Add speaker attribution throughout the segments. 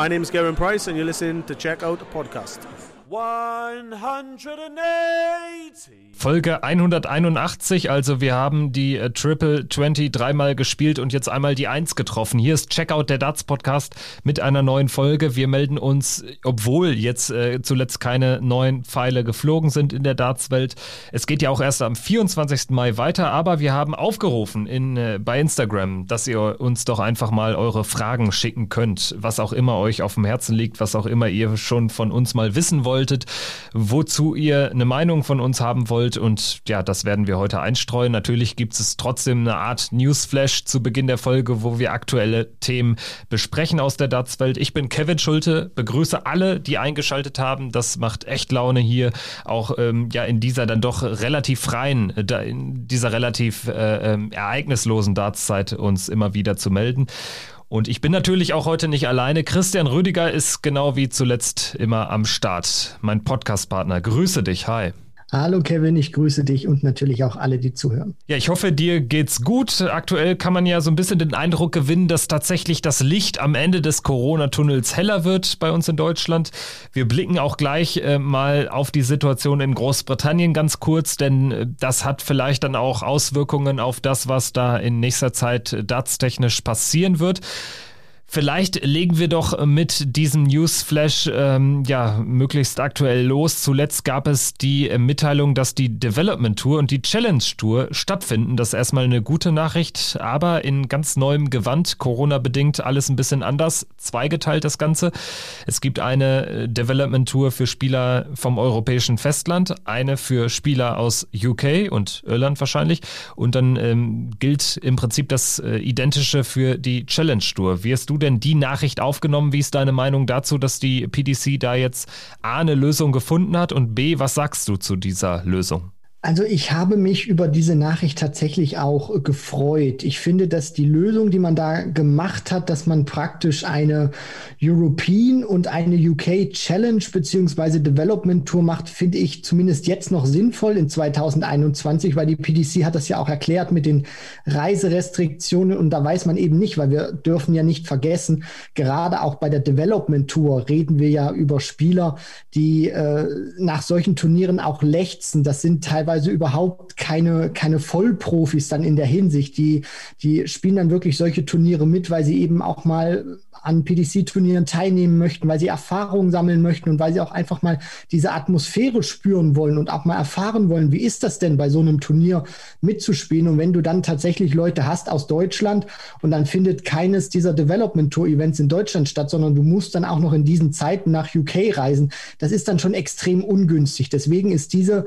Speaker 1: My name is Garen Price, and you're listening to Check Out Podcast. 180.
Speaker 2: Folge 181, also wir haben die äh, Triple 20 dreimal gespielt und jetzt einmal die Eins getroffen. Hier ist Checkout der Darts Podcast mit einer neuen Folge. Wir melden uns, obwohl jetzt äh, zuletzt keine neuen Pfeile geflogen sind in der Darts-Welt. Es geht ja auch erst am 24. Mai weiter, aber wir haben aufgerufen in, äh, bei Instagram, dass ihr uns doch einfach mal eure Fragen schicken könnt, was auch immer euch auf dem Herzen liegt, was auch immer ihr schon von uns mal wissen wollt wolltet, wozu ihr eine Meinung von uns haben wollt. Und ja, das werden wir heute einstreuen. Natürlich gibt es trotzdem eine Art Newsflash zu Beginn der Folge, wo wir aktuelle Themen besprechen aus der Dartswelt. Ich bin Kevin Schulte, begrüße alle, die eingeschaltet haben. Das macht echt Laune hier, auch ähm, ja in dieser dann doch relativ freien, äh, in dieser relativ äh, äh, ereignislosen Dartszeit uns immer wieder zu melden. Und ich bin natürlich auch heute nicht alleine. Christian Rüdiger ist genau wie zuletzt immer am Start. Mein Podcastpartner. Grüße dich. Hi.
Speaker 3: Hallo Kevin, ich grüße dich und natürlich auch alle, die zuhören.
Speaker 2: Ja, ich hoffe, dir geht's gut. Aktuell kann man ja so ein bisschen den Eindruck gewinnen, dass tatsächlich das Licht am Ende des Corona-Tunnels heller wird bei uns in Deutschland. Wir blicken auch gleich äh, mal auf die Situation in Großbritannien ganz kurz, denn äh, das hat vielleicht dann auch Auswirkungen auf das, was da in nächster Zeit äh, datstechnisch passieren wird. Vielleicht legen wir doch mit diesem Newsflash ähm, ja möglichst aktuell los. Zuletzt gab es die Mitteilung, dass die Development Tour und die Challenge Tour stattfinden. Das ist erstmal eine gute Nachricht, aber in ganz neuem Gewand, Corona-bedingt alles ein bisschen anders, zweigeteilt das Ganze. Es gibt eine äh, Development Tour für Spieler vom europäischen Festland, eine für Spieler aus UK und Irland wahrscheinlich und dann ähm, gilt im Prinzip das äh, Identische für die Challenge Tour. Wirst du denn die Nachricht aufgenommen? Wie ist deine Meinung dazu, dass die PDC da jetzt A eine Lösung gefunden hat und B, was sagst du zu dieser Lösung?
Speaker 3: Also ich habe mich über diese Nachricht tatsächlich auch äh, gefreut. Ich finde, dass die Lösung, die man da gemacht hat, dass man praktisch eine European und eine UK Challenge beziehungsweise Development Tour macht, finde ich zumindest jetzt noch sinnvoll in 2021, weil die PDC hat das ja auch erklärt mit den Reiserestriktionen und da weiß man eben nicht, weil wir dürfen ja nicht vergessen, gerade auch bei der Development Tour reden wir ja über Spieler, die äh, nach solchen Turnieren auch lechzen. Das sind teilweise teilweise überhaupt keine, keine Vollprofis dann in der Hinsicht. Die, die spielen dann wirklich solche Turniere mit, weil sie eben auch mal an PDC-Turnieren teilnehmen möchten, weil sie Erfahrungen sammeln möchten und weil sie auch einfach mal diese Atmosphäre spüren wollen und auch mal erfahren wollen, wie ist das denn bei so einem Turnier mitzuspielen. Und wenn du dann tatsächlich Leute hast aus Deutschland und dann findet keines dieser Development Tour Events in Deutschland statt, sondern du musst dann auch noch in diesen Zeiten nach UK reisen, das ist dann schon extrem ungünstig. Deswegen ist diese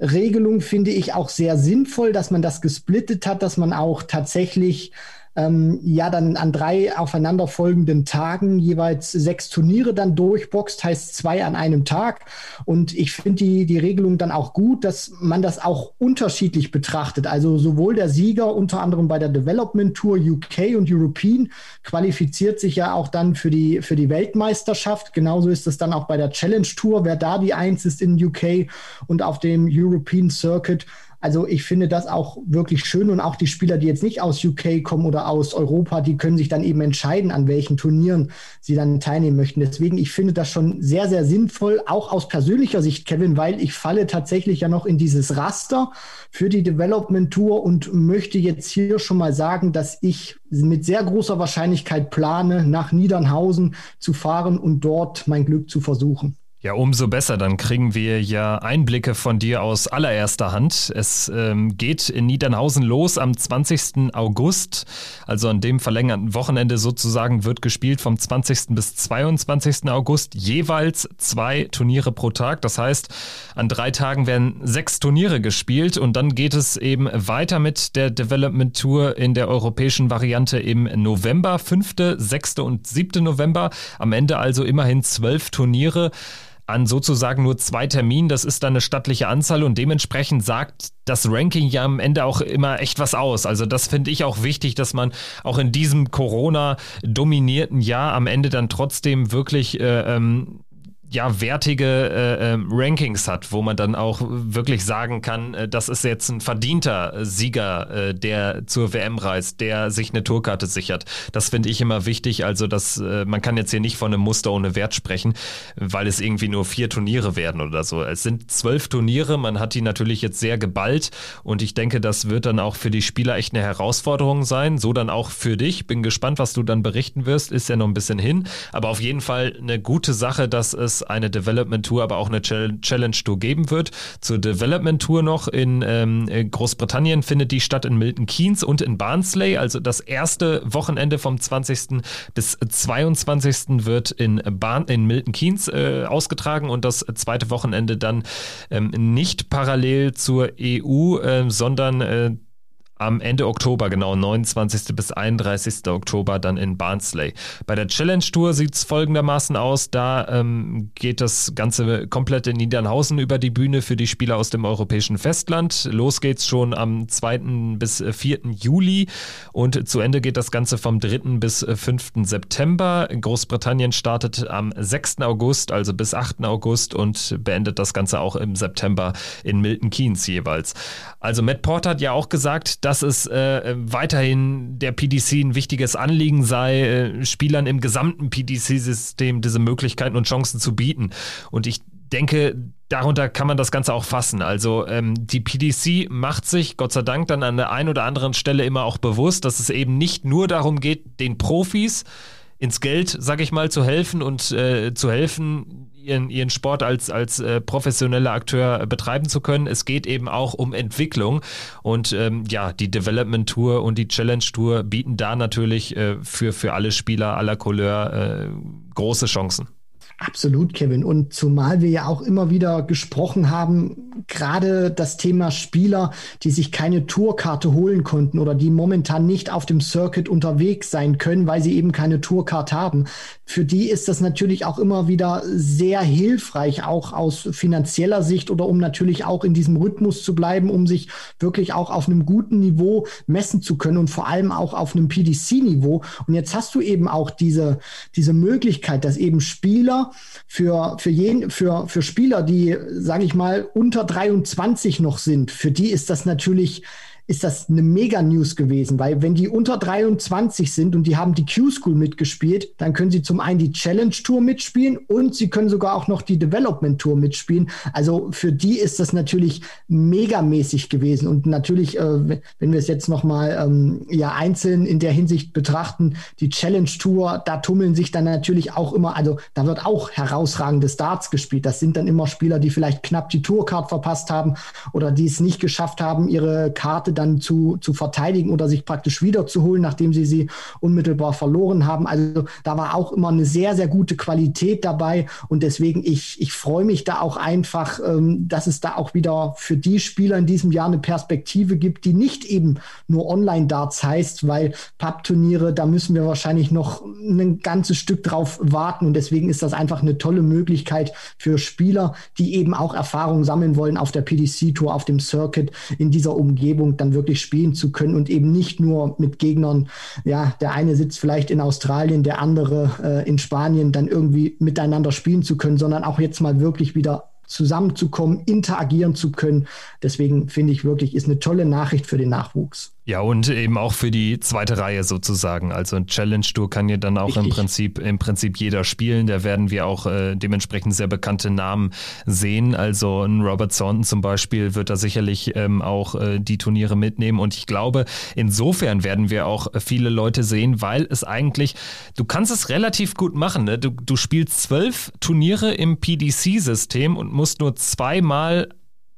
Speaker 3: Regelung finde ich auch sehr sinnvoll, dass man das gesplittet hat, dass man auch tatsächlich ähm, ja dann an drei aufeinanderfolgenden Tagen jeweils sechs Turniere dann durchboxt, heißt zwei an einem Tag. Und ich finde die, die Regelung dann auch gut, dass man das auch unterschiedlich betrachtet. Also sowohl der Sieger unter anderem bei der Development Tour UK und European qualifiziert sich ja auch dann für die, für die Weltmeisterschaft. Genauso ist es dann auch bei der Challenge Tour, wer da die Eins ist in UK und auf dem European Circuit also ich finde das auch wirklich schön und auch die Spieler, die jetzt nicht aus UK kommen oder aus Europa, die können sich dann eben entscheiden, an welchen Turnieren sie dann teilnehmen möchten. Deswegen, ich finde das schon sehr, sehr sinnvoll, auch aus persönlicher Sicht, Kevin, weil ich falle tatsächlich ja noch in dieses Raster für die Development Tour und möchte jetzt hier schon mal sagen, dass ich mit sehr großer Wahrscheinlichkeit plane, nach Niedernhausen zu fahren und dort mein Glück zu versuchen.
Speaker 2: Ja, umso besser. Dann kriegen wir ja Einblicke von dir aus allererster Hand. Es ähm, geht in Niedernhausen los am 20. August, also an dem verlängerten Wochenende sozusagen wird gespielt vom 20. bis 22. August jeweils zwei Turniere pro Tag. Das heißt, an drei Tagen werden sechs Turniere gespielt und dann geht es eben weiter mit der Development Tour in der europäischen Variante im November, 5., 6. und 7. November. Am Ende also immerhin zwölf Turniere an sozusagen nur zwei Terminen. Das ist dann eine stattliche Anzahl und dementsprechend sagt das Ranking ja am Ende auch immer echt was aus. Also das finde ich auch wichtig, dass man auch in diesem Corona-dominierten Jahr am Ende dann trotzdem wirklich äh, ähm, ja wertige äh, ähm, Rankings hat, wo man dann auch wirklich sagen kann, äh, das ist jetzt ein verdienter Sieger, äh, der zur WM reist, der sich eine Tourkarte sichert. Das finde ich immer wichtig. Also, dass äh, man kann jetzt hier nicht von einem Muster ohne Wert sprechen, weil es irgendwie nur vier Turniere werden oder so. Es sind zwölf Turniere, man hat die natürlich jetzt sehr geballt und ich denke, das wird dann auch für die Spieler echt eine Herausforderung sein. So dann auch für dich. Bin gespannt, was du dann berichten wirst. Ist ja noch ein bisschen hin, aber auf jeden Fall eine gute Sache, dass es eine Development Tour, aber auch eine Challenge Tour geben wird. Zur Development Tour noch in ähm, Großbritannien findet die statt in Milton Keynes und in Barnsley. Also das erste Wochenende vom 20. bis 22. wird in, Barn in Milton Keynes äh, ausgetragen und das zweite Wochenende dann ähm, nicht parallel zur EU, äh, sondern äh, am Ende Oktober, genau 29. bis 31. Oktober dann in Barnsley. Bei der Challenge Tour sieht es folgendermaßen aus. Da ähm, geht das Ganze komplett in Niedernhausen über die Bühne für die Spieler aus dem europäischen Festland. Los geht's schon am 2. bis 4. Juli und zu Ende geht das Ganze vom 3. bis 5. September. Großbritannien startet am 6. August, also bis 8. August und beendet das Ganze auch im September in Milton Keynes jeweils. Also Matt Porter hat ja auch gesagt, dass es äh, weiterhin der PDC ein wichtiges Anliegen sei, äh, Spielern im gesamten PDC-System diese Möglichkeiten und Chancen zu bieten. Und ich denke, darunter kann man das Ganze auch fassen. Also ähm, die PDC macht sich, Gott sei Dank, dann an der einen oder anderen Stelle immer auch bewusst, dass es eben nicht nur darum geht, den Profis ins Geld, sag ich mal, zu helfen und äh, zu helfen, ihren, ihren Sport als, als äh, professioneller Akteur betreiben zu können. Es geht eben auch um Entwicklung. Und ähm, ja, die Development Tour und die Challenge Tour bieten da natürlich äh, für, für alle Spieler aller Couleur äh, große Chancen.
Speaker 3: Absolut, Kevin. Und zumal wir ja auch immer wieder gesprochen haben, gerade das Thema Spieler, die sich keine Tourkarte holen konnten oder die momentan nicht auf dem Circuit unterwegs sein können, weil sie eben keine Tourkarte haben. Für die ist das natürlich auch immer wieder sehr hilfreich, auch aus finanzieller Sicht oder um natürlich auch in diesem Rhythmus zu bleiben, um sich wirklich auch auf einem guten Niveau messen zu können und vor allem auch auf einem PDC-Niveau. Und jetzt hast du eben auch diese, diese Möglichkeit, dass eben Spieler für, für, jeden, für, für Spieler, die, sage ich mal, unter 23 noch sind, für die ist das natürlich ist das eine Mega-News gewesen, weil wenn die unter 23 sind und die haben die Q-School mitgespielt, dann können sie zum einen die Challenge-Tour mitspielen und sie können sogar auch noch die Development-Tour mitspielen. Also für die ist das natürlich megamäßig gewesen und natürlich, äh, wenn wir es jetzt nochmal ähm, ja einzeln in der Hinsicht betrachten, die Challenge-Tour, da tummeln sich dann natürlich auch immer, also da wird auch herausragende Starts gespielt. Das sind dann immer Spieler, die vielleicht knapp die Tourcard verpasst haben oder die es nicht geschafft haben, ihre Karte dann zu, zu verteidigen oder sich praktisch wiederzuholen, nachdem sie sie unmittelbar verloren haben. Also da war auch immer eine sehr, sehr gute Qualität dabei und deswegen ich, ich freue mich da auch einfach, ähm, dass es da auch wieder für die Spieler in diesem Jahr eine Perspektive gibt, die nicht eben nur Online-Darts heißt, weil Pub-Turniere, da müssen wir wahrscheinlich noch ein ganzes Stück drauf warten und deswegen ist das einfach eine tolle Möglichkeit für Spieler, die eben auch Erfahrung sammeln wollen auf der PDC-Tour, auf dem Circuit in dieser Umgebung dann wirklich spielen zu können und eben nicht nur mit Gegnern, ja, der eine sitzt vielleicht in Australien, der andere äh, in Spanien, dann irgendwie miteinander spielen zu können, sondern auch jetzt mal wirklich wieder zusammenzukommen, interagieren zu können. Deswegen finde ich wirklich, ist eine tolle Nachricht für den Nachwuchs.
Speaker 2: Ja, und eben auch für die zweite Reihe sozusagen. Also ein Challenge Tour kann ja dann auch im Prinzip, im Prinzip jeder spielen. Da werden wir auch äh, dementsprechend sehr bekannte Namen sehen. Also ein Robert Thornton zum Beispiel wird da sicherlich ähm, auch äh, die Turniere mitnehmen. Und ich glaube, insofern werden wir auch viele Leute sehen, weil es eigentlich, du kannst es relativ gut machen. Ne? Du, du spielst zwölf Turniere im PDC-System und musst nur zweimal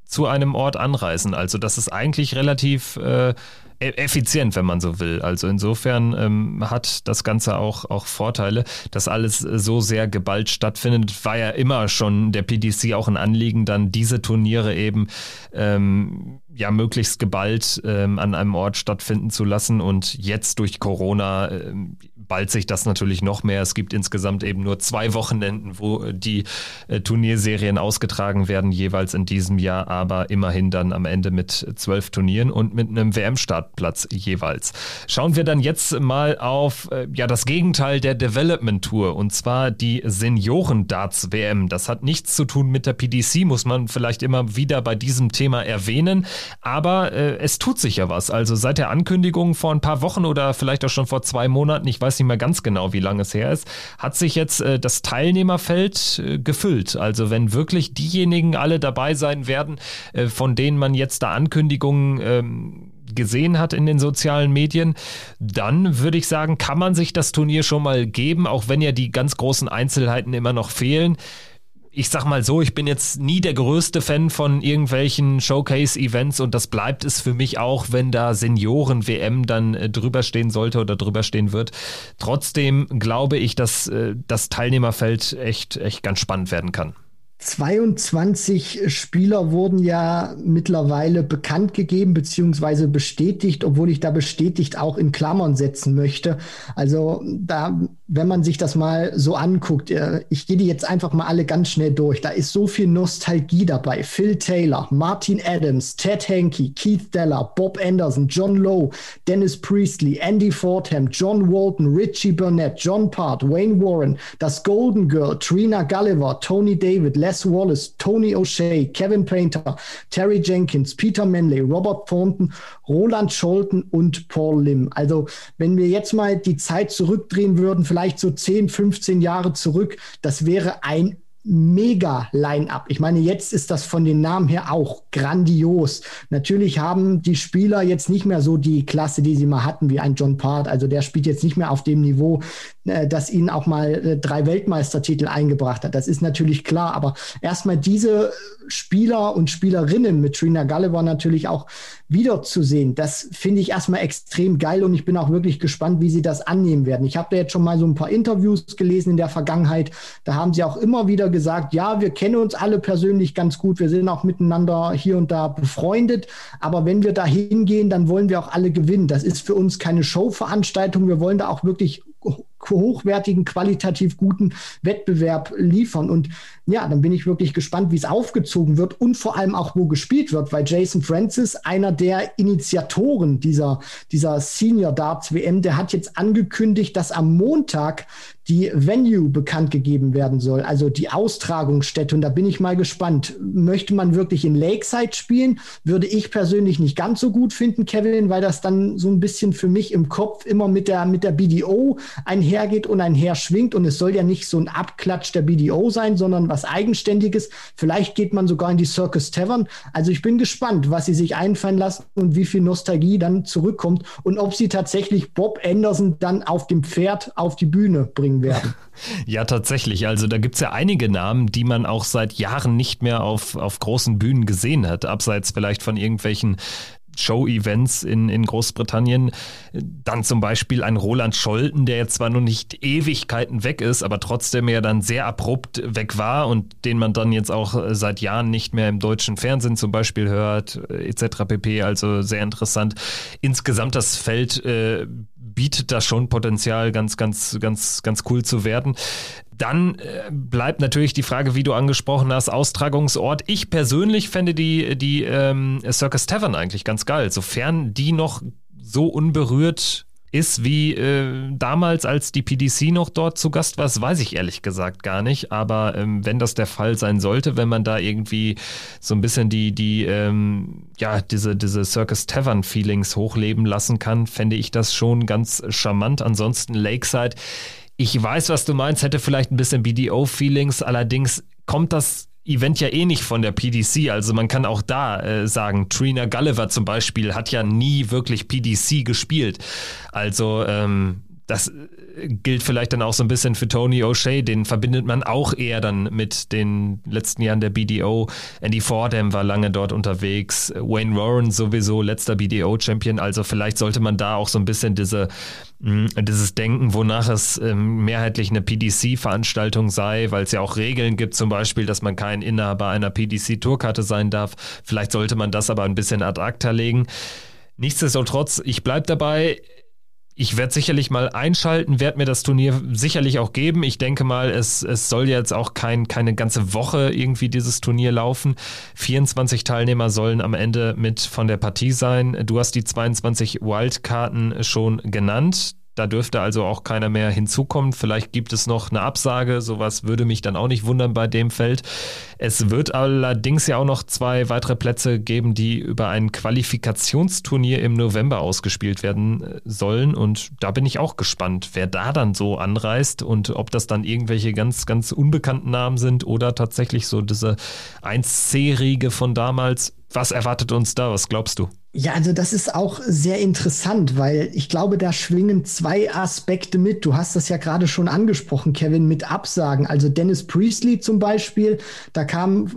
Speaker 2: zu einem Ort anreisen. Also das ist eigentlich relativ äh, effizient, wenn man so will. Also insofern ähm, hat das Ganze auch, auch Vorteile, dass alles so sehr geballt stattfindet. War ja immer schon der PDC auch ein Anliegen, dann diese Turniere eben ähm, ja möglichst geballt ähm, an einem Ort stattfinden zu lassen. Und jetzt durch Corona ähm, ballt sich das natürlich noch mehr. Es gibt insgesamt eben nur zwei Wochenenden, wo die äh, Turnierserien ausgetragen werden, jeweils in diesem Jahr, aber immerhin dann am Ende mit zwölf Turnieren und mit einem WM-Startplatz jeweils. Schauen wir dann jetzt mal auf äh, ja das Gegenteil der Development Tour und zwar die Senioren-Darts-WM. Das hat nichts zu tun mit der PDC, muss man vielleicht immer wieder bei diesem Thema erwähnen, aber äh, es tut sich ja was. Also seit der Ankündigung vor ein paar Wochen oder vielleicht auch schon vor zwei Monaten, ich weiß nicht mehr ganz genau, wie lange es her ist, hat sich jetzt äh, das Teilnehmerfeld äh, gefüllt. Also wenn wirklich diejenigen alle dabei sein werden, äh, von denen man jetzt da Ankündigungen ähm, gesehen hat in den sozialen Medien, dann würde ich sagen, kann man sich das Turnier schon mal geben, auch wenn ja die ganz großen Einzelheiten immer noch fehlen ich sag mal so, ich bin jetzt nie der größte Fan von irgendwelchen Showcase-Events und das bleibt es für mich auch, wenn da Senioren-WM dann äh, drüber stehen sollte oder drüber stehen wird. Trotzdem glaube ich, dass äh, das Teilnehmerfeld echt, echt ganz spannend werden kann.
Speaker 3: 22 Spieler wurden ja mittlerweile bekannt gegeben beziehungsweise bestätigt, obwohl ich da bestätigt auch in Klammern setzen möchte. Also da, wenn man sich das mal so anguckt, äh, ich gehe die jetzt einfach mal alle ganz schnell durch. Da ist so viel Nostalgie dabei. Phil Taylor, Martin Adams, Ted Hankey, Keith Deller, Bob Anderson, John Lowe, Dennis Priestley, Andy Fordham, John Walton, Richie Burnett, John Part, Wayne Warren, das Golden Girl, Trina Gulliver, Tony David, Les Wallace, Tony O'Shea, Kevin Painter, Terry Jenkins, Peter Manley, Robert Thornton, Roland Scholten und Paul Lim. Also wenn wir jetzt mal die Zeit zurückdrehen würden, vielleicht so 10, 15 Jahre zurück, das wäre ein mega Line-up. Ich meine, jetzt ist das von den Namen her auch grandios. Natürlich haben die Spieler jetzt nicht mehr so die Klasse, die sie mal hatten, wie ein John Part. Also der spielt jetzt nicht mehr auf dem Niveau, äh, das ihnen auch mal äh, drei Weltmeistertitel eingebracht hat. Das ist natürlich klar. Aber erstmal diese Spieler und Spielerinnen mit Trina Gulliver natürlich auch wiederzusehen, das finde ich erstmal extrem geil und ich bin auch wirklich gespannt, wie sie das annehmen werden. Ich habe da jetzt schon mal so ein paar Interviews gelesen in der Vergangenheit. Da haben sie auch immer wieder gesagt, ja, wir kennen uns alle persönlich ganz gut, wir sind auch miteinander hier und da befreundet, aber wenn wir da hingehen, dann wollen wir auch alle gewinnen. Das ist für uns keine Showveranstaltung, wir wollen da auch wirklich hochwertigen, qualitativ guten Wettbewerb liefern. Und ja, dann bin ich wirklich gespannt, wie es aufgezogen wird und vor allem auch, wo gespielt wird, weil Jason Francis, einer der Initiatoren dieser, dieser Senior Darts WM, der hat jetzt angekündigt, dass am Montag die Venue bekannt gegeben werden soll, also die Austragungsstätte. Und da bin ich mal gespannt. Möchte man wirklich in Lakeside spielen? Würde ich persönlich nicht ganz so gut finden, Kevin, weil das dann so ein bisschen für mich im Kopf immer mit der, mit der BDO einhergeht und einherschwingt. Und es soll ja nicht so ein Abklatsch der BDO sein, sondern was Eigenständiges. Vielleicht geht man sogar in die Circus Tavern. Also ich bin gespannt, was sie sich einfallen lassen und wie viel Nostalgie dann zurückkommt und ob sie tatsächlich Bob Anderson dann auf dem Pferd auf die Bühne bringen werden.
Speaker 2: Ja, tatsächlich. Also da gibt es ja einige Namen, die man auch seit Jahren nicht mehr auf, auf großen Bühnen gesehen hat, abseits vielleicht von irgendwelchen Show-Events in, in Großbritannien. Dann zum Beispiel ein Roland Scholten, der jetzt zwar noch nicht Ewigkeiten weg ist, aber trotzdem ja dann sehr abrupt weg war und den man dann jetzt auch seit Jahren nicht mehr im deutschen Fernsehen zum Beispiel hört, etc. pp. Also sehr interessant. Insgesamt das Feld äh, bietet da schon Potenzial, ganz, ganz, ganz, ganz cool zu werden. Dann äh, bleibt natürlich die Frage, wie du angesprochen hast, Austragungsort. Ich persönlich fände die, die ähm, Circus Tavern eigentlich ganz geil, sofern die noch so unberührt ist wie äh, damals, als die PDC noch dort zu Gast war, das weiß ich ehrlich gesagt gar nicht. Aber ähm, wenn das der Fall sein sollte, wenn man da irgendwie so ein bisschen die, die, ähm, ja, diese, diese Circus Tavern Feelings hochleben lassen kann, fände ich das schon ganz charmant. Ansonsten Lakeside. Ich weiß, was du meinst, hätte vielleicht ein bisschen BDO-Feelings, allerdings kommt das Event ja eh nicht von der PDC. Also man kann auch da äh, sagen, Trina Gulliver zum Beispiel hat ja nie wirklich PDC gespielt. Also ähm, das gilt vielleicht dann auch so ein bisschen für Tony O'Shea, den verbindet man auch eher dann mit den letzten Jahren der BDO. Andy Fordham war lange dort unterwegs, Wayne Warren sowieso letzter BDO-Champion, also vielleicht sollte man da auch so ein bisschen diese, mh, mm, dieses Denken, wonach es ähm, mehrheitlich eine PDC-Veranstaltung sei, weil es ja auch Regeln gibt, zum Beispiel, dass man kein Inhaber einer PDC-Tourkarte sein darf. Vielleicht sollte man das aber ein bisschen ad acta legen. Nichtsdestotrotz, ich bleibe dabei, ich werde sicherlich mal einschalten, werde mir das Turnier sicherlich auch geben. Ich denke mal, es, es soll jetzt auch kein, keine ganze Woche irgendwie dieses Turnier laufen. 24 Teilnehmer sollen am Ende mit von der Partie sein. Du hast die 22 Wildkarten schon genannt. Da dürfte also auch keiner mehr hinzukommen. Vielleicht gibt es noch eine Absage. Sowas würde mich dann auch nicht wundern bei dem Feld. Es wird allerdings ja auch noch zwei weitere Plätze geben, die über ein Qualifikationsturnier im November ausgespielt werden äh, sollen. Und da bin ich auch gespannt, wer da dann so anreist und ob das dann irgendwelche ganz, ganz unbekannten Namen sind oder tatsächlich so diese 1C-Riege von damals. Was erwartet uns da? Was glaubst du?
Speaker 3: Ja, also das ist auch sehr interessant, weil ich glaube, da schwingen zwei Aspekte mit. Du hast das ja gerade schon angesprochen, Kevin, mit Absagen. Also Dennis Priestley zum Beispiel, da kam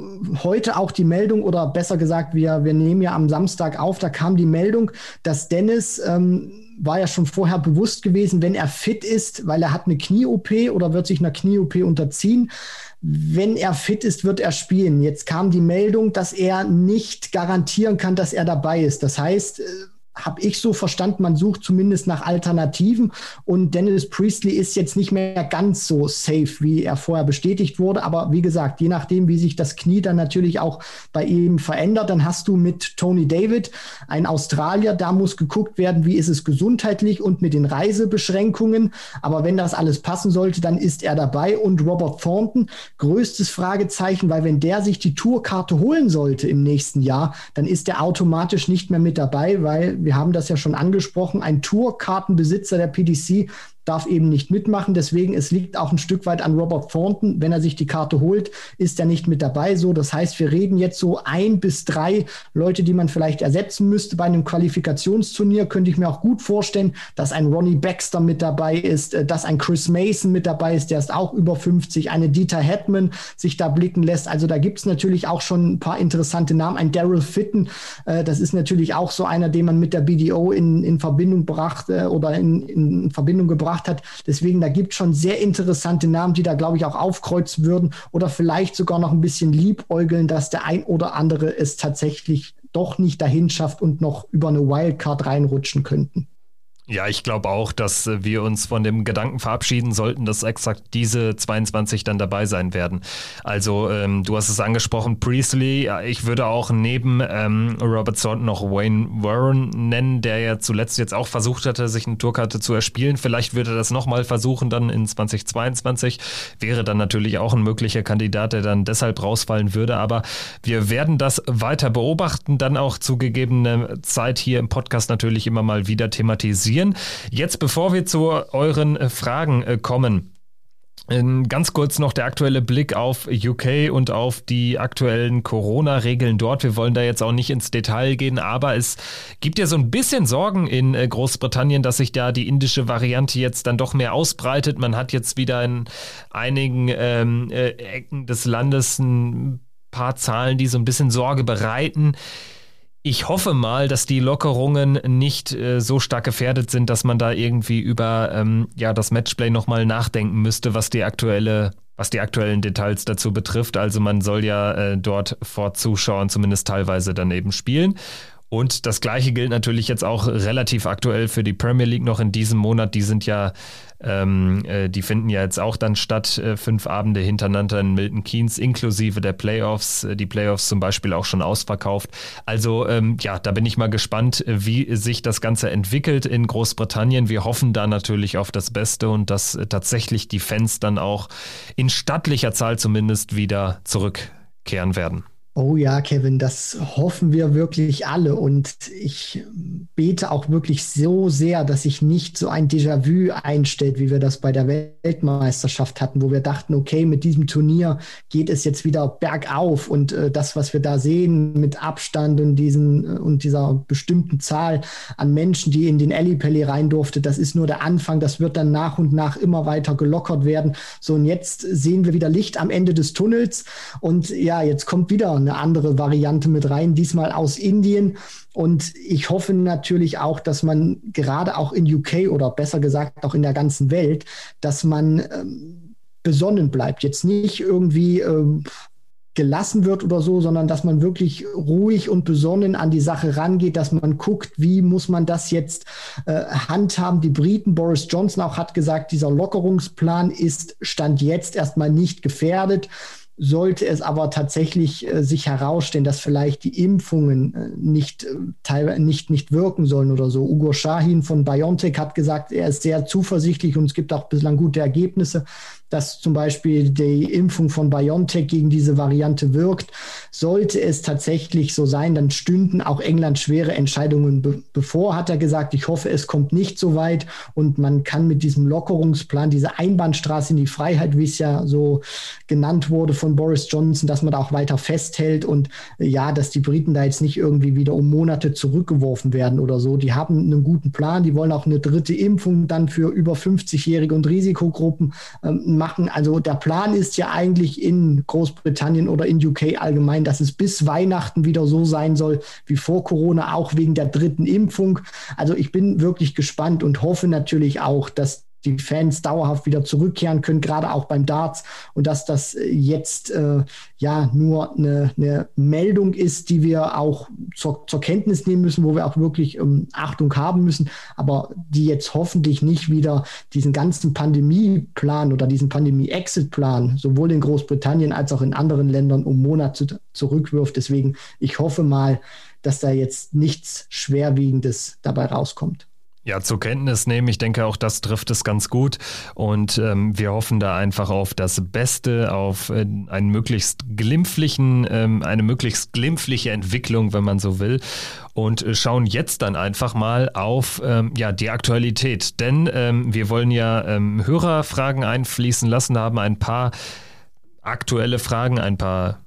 Speaker 3: heute auch die Meldung, oder besser gesagt, wir, wir nehmen ja am Samstag auf, da kam die Meldung, dass Dennis ähm, war ja schon vorher bewusst gewesen, wenn er fit ist, weil er hat eine Knie-OP oder wird sich einer Knie-OP unterziehen, wenn er fit ist, wird er spielen. Jetzt kam die Meldung, dass er nicht garantieren kann, dass er dabei ist. Das heißt, äh, habe ich so verstanden, man sucht zumindest nach Alternativen. Und Dennis Priestley ist jetzt nicht mehr ganz so safe, wie er vorher bestätigt wurde. Aber wie gesagt, je nachdem, wie sich das Knie dann natürlich auch bei ihm verändert, dann hast du mit Tony David, ein Australier, da muss geguckt werden, wie ist es gesundheitlich und mit den Reisebeschränkungen. Aber wenn das alles passen sollte, dann ist er dabei. Und Robert Thornton, größtes Fragezeichen, weil wenn der sich die Tourkarte holen sollte im nächsten Jahr, dann ist er automatisch nicht mehr mit dabei, weil wir haben das ja schon angesprochen, ein Tourkartenbesitzer der PDC darf eben nicht mitmachen. Deswegen, es liegt auch ein Stück weit an Robert Thornton. Wenn er sich die Karte holt, ist er nicht mit dabei. So, das heißt, wir reden jetzt so ein bis drei Leute, die man vielleicht ersetzen müsste bei einem Qualifikationsturnier. Könnte ich mir auch gut vorstellen, dass ein Ronnie Baxter mit dabei ist, äh, dass ein Chris Mason mit dabei ist, der ist auch über 50, eine Dieter Hetman sich da blicken lässt. Also da gibt es natürlich auch schon ein paar interessante Namen. Ein Daryl Fitten, äh, das ist natürlich auch so einer, den man mit der BDO in, in Verbindung brachte äh, oder in, in Verbindung gebracht gemacht hat. Deswegen, da gibt es schon sehr interessante Namen, die da, glaube ich, auch aufkreuzen würden oder vielleicht sogar noch ein bisschen liebäugeln, dass der ein oder andere es tatsächlich doch nicht dahin schafft und noch über eine Wildcard reinrutschen könnten.
Speaker 2: Ja, ich glaube auch, dass wir uns von dem Gedanken verabschieden sollten, dass exakt diese 22 dann dabei sein werden. Also, ähm, du hast es angesprochen, Priestley. Ich würde auch neben ähm, Robert Thornton noch Wayne Warren nennen, der ja zuletzt jetzt auch versucht hatte, sich eine Tourkarte zu erspielen. Vielleicht würde er das nochmal versuchen dann in 2022. Wäre dann natürlich auch ein möglicher Kandidat, der dann deshalb rausfallen würde. Aber wir werden das weiter beobachten, dann auch zu gegebener Zeit hier im Podcast natürlich immer mal wieder thematisieren diskutieren. Jetzt, bevor wir zu euren äh, Fragen äh, kommen, Ganz kurz noch der aktuelle Blick auf UK und auf die aktuellen Corona-Regeln dort. Wir wollen da jetzt auch nicht ins Detail gehen, aber es gibt ja so ein bisschen Sorgen in äh, Großbritannien, dass sich da die indische Variante jetzt dann doch mehr ausbreitet. Man hat jetzt wieder in einigen ähm, äh, Ecken des Landes ein paar Zahlen, die so ein bisschen Sorge bereiten. Ich hoffe mal, dass die Lockerungen nicht äh, so stark gefährdet sind, dass man da irgendwie über ähm, ja, das Matchplay nochmal nachdenken müsste, was die aktuelle was die aktuellen Details dazu betrifft. Also man soll ja äh, dort vor Zuschauern zumindest teilweise daneben spielen. Und das gleiche gilt natürlich jetzt auch relativ aktuell für die Premier League noch in diesem Monat. Die sind ja, ähm, äh, die finden ja jetzt auch dann statt, äh, fünf Abende hintereinander in Milton Keynes, inklusive der Playoffs. Äh, die Playoffs zum Beispiel auch schon ausverkauft. Also ähm, ja, da bin ich mal gespannt, äh, wie sich das Ganze entwickelt in Großbritannien. Wir hoffen da natürlich auf das Beste und dass äh, tatsächlich die Fans dann auch in stattlicher Zahl zumindest wieder zurückkehren werden.
Speaker 3: Oh ja, Kevin, das hoffen wir wirklich alle. Und ich bete auch wirklich so sehr, dass sich nicht so ein Déjà-vu einstellt, wie wir das bei der Weltmeisterschaft hatten, wo wir dachten, okay, mit diesem Turnier geht es jetzt wieder bergauf. Und äh, das, was wir da sehen mit Abstand und, diesen, äh, und dieser bestimmten Zahl an Menschen, die in den Ellipelli rein durfte, das ist nur der Anfang. Das wird dann nach und nach immer weiter gelockert werden. So, und jetzt sehen wir wieder Licht am Ende des Tunnels. Und ja, jetzt kommt wieder eine andere Variante mit rein, diesmal aus Indien. Und ich hoffe natürlich auch, dass man gerade auch in UK oder besser gesagt auch in der ganzen Welt, dass man ähm, besonnen bleibt. Jetzt nicht irgendwie ähm, gelassen wird oder so, sondern dass man wirklich ruhig und besonnen an die Sache rangeht, dass man guckt, wie muss man das jetzt äh, handhaben. Die Briten, Boris Johnson auch hat gesagt, dieser Lockerungsplan ist Stand jetzt erstmal nicht gefährdet. Sollte es aber tatsächlich äh, sich herausstellen, dass vielleicht die Impfungen äh, nicht, äh, nicht, nicht wirken sollen oder so. Ugo Shahin von BioNTech hat gesagt, er ist sehr zuversichtlich und es gibt auch bislang gute Ergebnisse dass zum Beispiel die Impfung von BioNTech gegen diese Variante wirkt. Sollte es tatsächlich so sein, dann stünden auch England schwere Entscheidungen be bevor, hat er gesagt. Ich hoffe, es kommt nicht so weit und man kann mit diesem Lockerungsplan, diese Einbahnstraße in die Freiheit, wie es ja so genannt wurde von Boris Johnson, dass man da auch weiter festhält und ja, dass die Briten da jetzt nicht irgendwie wieder um Monate zurückgeworfen werden oder so. Die haben einen guten Plan, die wollen auch eine dritte Impfung dann für über 50-Jährige und Risikogruppen ähm, machen. Also der Plan ist ja eigentlich in Großbritannien oder in UK allgemein, dass es bis Weihnachten wieder so sein soll wie vor Corona, auch wegen der dritten Impfung. Also ich bin wirklich gespannt und hoffe natürlich auch, dass die Fans dauerhaft wieder zurückkehren können, gerade auch beim Darts und dass das jetzt äh, ja nur eine, eine, Meldung ist, die wir auch zur, zur, Kenntnis nehmen müssen, wo wir auch wirklich ähm, Achtung haben müssen, aber die jetzt hoffentlich nicht wieder diesen ganzen Pandemieplan oder diesen Pandemie-Exit-Plan sowohl in Großbritannien als auch in anderen Ländern um Monate zurückwirft. Deswegen, ich hoffe mal, dass da jetzt nichts Schwerwiegendes dabei rauskommt.
Speaker 2: Ja, zur Kenntnis nehmen. Ich denke, auch das trifft es ganz gut. Und ähm, wir hoffen da einfach auf das Beste, auf äh, einen möglichst glimpflichen, ähm, eine möglichst glimpfliche Entwicklung, wenn man so will. Und äh, schauen jetzt dann einfach mal auf ähm, ja, die Aktualität. Denn ähm, wir wollen ja ähm, Hörerfragen einfließen lassen, haben ein paar aktuelle Fragen, ein paar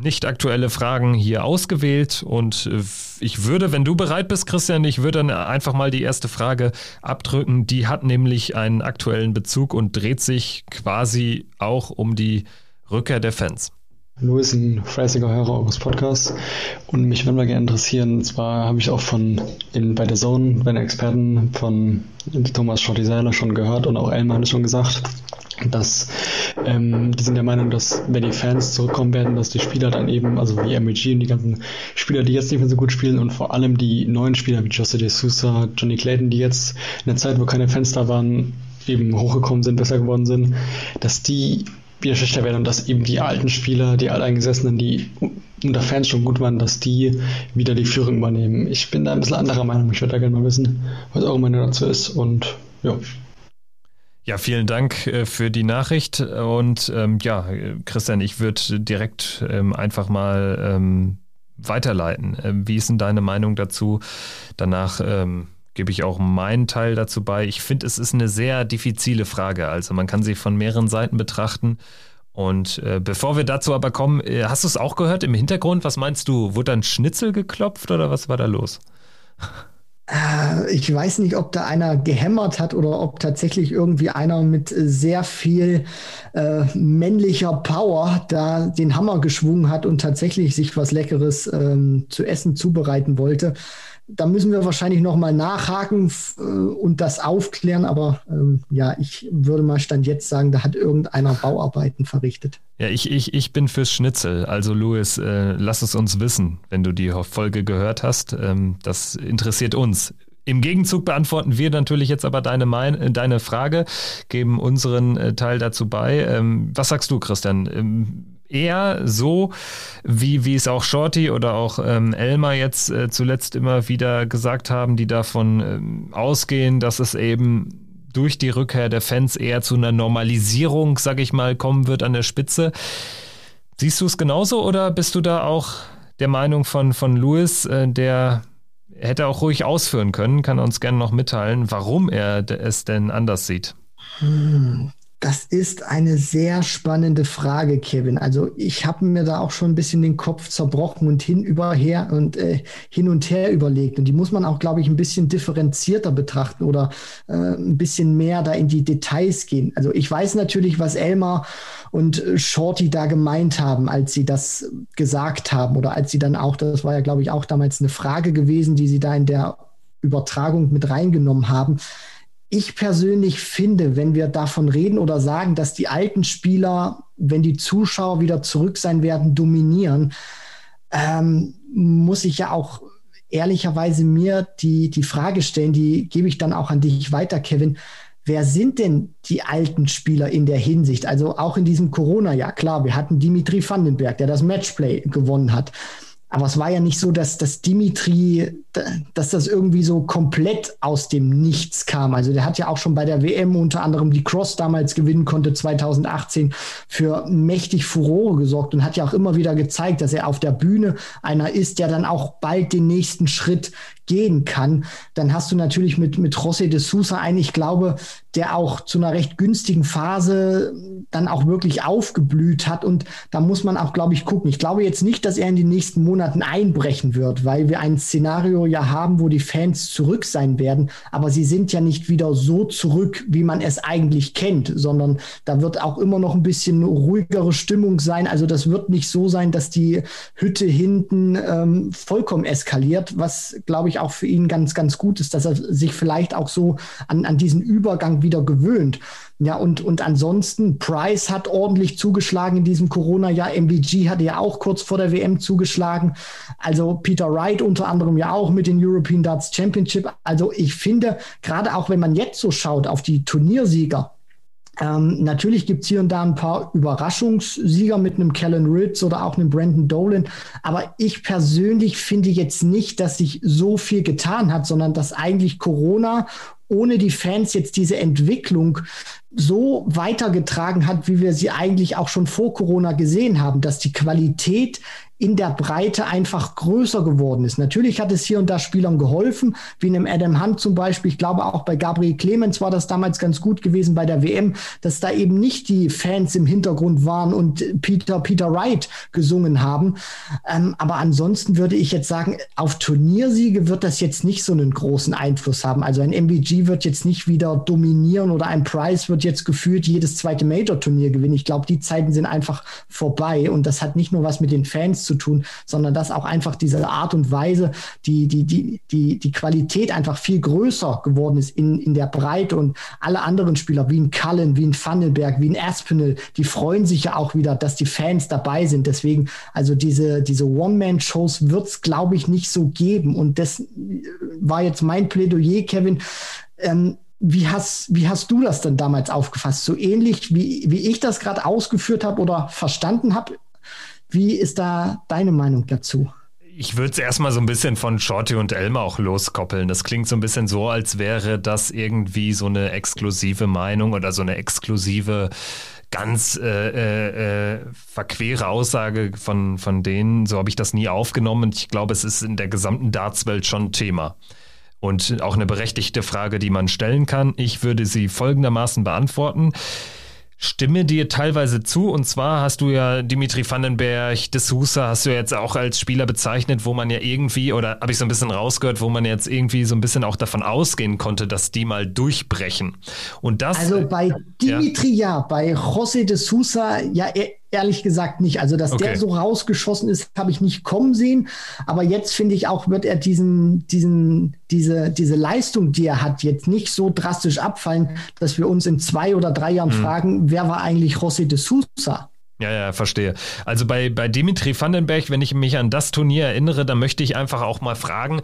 Speaker 2: nicht aktuelle Fragen hier ausgewählt und äh, ich würde, wenn du bereit bist, Christian, ich würde dann einfach mal die erste Frage abdrücken. Die hat nämlich einen aktuellen Bezug und dreht sich quasi auch um die Rückkehr der Fans.
Speaker 4: Louis, ein fleißiger Hörer eures Podcasts. Und mich würde mal gerne interessieren, und zwar habe ich auch von in, bei der Zone, bei den Experten von Thomas Schotti Seiler schon gehört und auch Elmar hat es schon gesagt, dass ähm, die sind der Meinung, dass wenn die Fans zurückkommen werden, dass die Spieler dann eben, also wie MEG und die ganzen Spieler, die jetzt nicht mehr so gut spielen und vor allem die neuen Spieler wie Jose de Sousa, Johnny Clayton, die jetzt in der Zeit, wo keine Fans da waren, eben hochgekommen sind, besser geworden sind, dass die wieder schlechter werden und dass eben die alten Spieler, die alteingesessenen, die unter Fans schon gut waren, dass die wieder die Führung übernehmen. Ich bin da ein bisschen anderer Meinung. Ich würde da gerne mal wissen, was eure Meinung dazu ist und ja.
Speaker 2: Ja, vielen Dank äh, für die Nachricht. Und ähm, ja, Christian, ich würde direkt ähm, einfach mal ähm, weiterleiten. Ähm, wie ist denn deine Meinung dazu? Danach ähm, gebe ich auch meinen Teil dazu bei. Ich finde, es ist eine sehr diffizile Frage. Also man kann sie von mehreren Seiten betrachten. Und äh, bevor wir dazu aber kommen, äh, hast du es auch gehört im Hintergrund? Was meinst du? Wurde dann Schnitzel geklopft oder was war da los?
Speaker 3: Äh, ich weiß nicht, ob da einer gehämmert hat oder ob tatsächlich irgendwie einer mit sehr viel äh, männlicher Power da den Hammer geschwungen hat und tatsächlich sich was Leckeres ähm, zu essen zubereiten wollte da müssen wir wahrscheinlich noch mal nachhaken äh, und das aufklären. Aber ähm, ja, ich würde mal Stand jetzt sagen, da hat irgendeiner Bauarbeiten verrichtet.
Speaker 2: Ja, ich, ich, ich bin fürs Schnitzel. Also Louis, äh, lass es uns wissen, wenn du die Folge gehört hast. Ähm, das interessiert uns. Im Gegenzug beantworten wir natürlich jetzt aber deine, mein, deine Frage, geben unseren äh, Teil dazu bei. Ähm, was sagst du, Christian? Eher so, wie, wie es auch Shorty oder auch ähm, Elmar jetzt äh, zuletzt immer wieder gesagt haben, die davon ähm, ausgehen, dass es eben durch die Rückkehr der Fans eher zu einer Normalisierung, sag ich mal, kommen wird an der Spitze. Siehst du es genauso oder bist du da auch der Meinung von, von Louis, äh, der hätte auch ruhig ausführen können, kann uns gerne noch mitteilen, warum er es denn anders sieht?
Speaker 3: Hm, das ist eine sehr spannende Frage, Kevin. Also ich habe mir da auch schon ein bisschen den Kopf zerbrochen und hin überher und äh, hin und her überlegt. Und die muss man auch, glaube ich, ein bisschen differenzierter betrachten oder äh, ein bisschen mehr da in die Details gehen. Also ich weiß natürlich, was Elmar und Shorty da gemeint haben, als sie das gesagt haben oder als sie dann auch, das war ja, glaube ich, auch damals eine Frage gewesen, die sie da in der Übertragung mit reingenommen haben ich persönlich finde, wenn wir davon reden oder sagen, dass die alten Spieler wenn die Zuschauer wieder zurück sein werden, dominieren, ähm, muss ich ja auch ehrlicherweise mir die, die Frage stellen, die gebe ich dann auch an dich weiter, Kevin. Wer sind denn die alten Spieler in der Hinsicht? Also auch in diesem Corona-Jahr, klar, wir hatten Dimitri Vandenberg, der das Matchplay gewonnen hat. Aber es war ja nicht so, dass, dass Dimitri, dass das irgendwie so komplett aus dem Nichts kam. Also der hat ja auch schon bei der WM unter anderem die Cross damals gewinnen konnte, 2018, für mächtig Furore gesorgt und hat ja auch immer wieder gezeigt, dass er auf der Bühne einer ist, der dann auch bald den nächsten Schritt gehen kann. Dann hast du natürlich mit, mit José de Sousa einen, ich glaube, der auch zu einer recht günstigen Phase dann auch wirklich aufgeblüht hat. Und da muss man auch, glaube ich, gucken. Ich glaube jetzt nicht, dass er in den nächsten Monaten einbrechen wird, weil wir ein Szenario ja haben, wo die Fans zurück sein werden. Aber sie sind ja nicht wieder so zurück, wie man es eigentlich kennt, sondern da wird auch immer noch ein bisschen ruhigere Stimmung sein. Also das wird nicht so sein, dass die Hütte hinten ähm, vollkommen eskaliert, was, glaube ich, auch für ihn ganz, ganz gut ist, dass er sich vielleicht auch so an, an diesen Übergang wieder gewöhnt. Ja, und, und ansonsten, Price hat ordentlich zugeschlagen in diesem Corona-Jahr. MVG hatte ja auch kurz vor der WM zugeschlagen. Also Peter Wright unter anderem ja auch mit den European Darts Championship. Also ich finde, gerade auch wenn man jetzt so schaut auf die Turniersieger, ähm, natürlich gibt es hier und da ein paar Überraschungssieger mit einem Kellen Ritz oder auch einem Brandon Dolan. Aber ich persönlich finde jetzt nicht, dass sich so viel getan hat, sondern dass eigentlich Corona ohne die Fans jetzt diese Entwicklung so weitergetragen hat, wie wir sie eigentlich auch schon vor Corona gesehen haben, dass die Qualität in der Breite einfach größer geworden ist. Natürlich hat es hier und da Spielern geholfen, wie einem Adam Hunt zum Beispiel. Ich glaube, auch bei Gabriel Clemens war das damals ganz gut gewesen bei der WM, dass da eben nicht die Fans im Hintergrund waren und Peter, Peter Wright gesungen haben. Ähm, aber ansonsten würde ich jetzt sagen, auf Turniersiege wird das jetzt nicht so einen großen Einfluss haben. Also ein MVG wird jetzt nicht wieder dominieren oder ein Price wird jetzt gefühlt jedes zweite Major-Turnier gewinnen. Ich glaube, die Zeiten sind einfach vorbei und das hat nicht nur was mit den Fans zu tun, sondern dass auch einfach diese Art und Weise, die, die, die, die, die Qualität einfach viel größer geworden ist in, in der Breite und alle anderen Spieler wie ein Cullen, wie ein Vandenberg, wie ein Aspinall, die freuen sich ja auch wieder, dass die Fans dabei sind. Deswegen, also diese, diese One-Man-Shows wird es, glaube ich, nicht so geben. Und das war jetzt mein Plädoyer, Kevin. Ähm, wie hast, wie hast du das denn damals aufgefasst? So ähnlich wie, wie ich das gerade ausgeführt habe oder verstanden habe? Wie ist da deine Meinung dazu?
Speaker 2: Ich würde es erstmal so ein bisschen von Shorty und Elmer auch loskoppeln. Das klingt so ein bisschen so, als wäre das irgendwie so eine exklusive Meinung oder so eine exklusive ganz äh, äh, äh verquere Aussage von, von denen. So habe ich das nie aufgenommen. Und ich glaube, es ist in der gesamten Dartswelt schon Thema. Und auch eine berechtigte Frage, die man stellen kann. Ich würde sie folgendermaßen beantworten stimme dir teilweise zu. Und zwar hast du ja Dimitri Vandenberg, De Sousa hast du jetzt auch als Spieler bezeichnet, wo man ja irgendwie, oder habe ich so ein bisschen rausgehört, wo man jetzt irgendwie so ein bisschen auch davon ausgehen konnte, dass die mal durchbrechen. Und das.
Speaker 3: Also bei Dimitri ja, ja bei José de Sousa ja ehrlich gesagt nicht. Also, dass okay. der so rausgeschossen ist, habe ich nicht kommen sehen. Aber jetzt finde ich auch, wird er diesen, diesen, diese, diese Leistung, die er hat, jetzt nicht so drastisch abfallen, dass wir uns in zwei oder drei Jahren mhm. fragen, wer war eigentlich José de Sousa?
Speaker 2: Ja, ja, verstehe. Also bei, bei Dimitri Vandenberg, wenn ich mich an das Turnier erinnere, da möchte ich einfach auch mal fragen,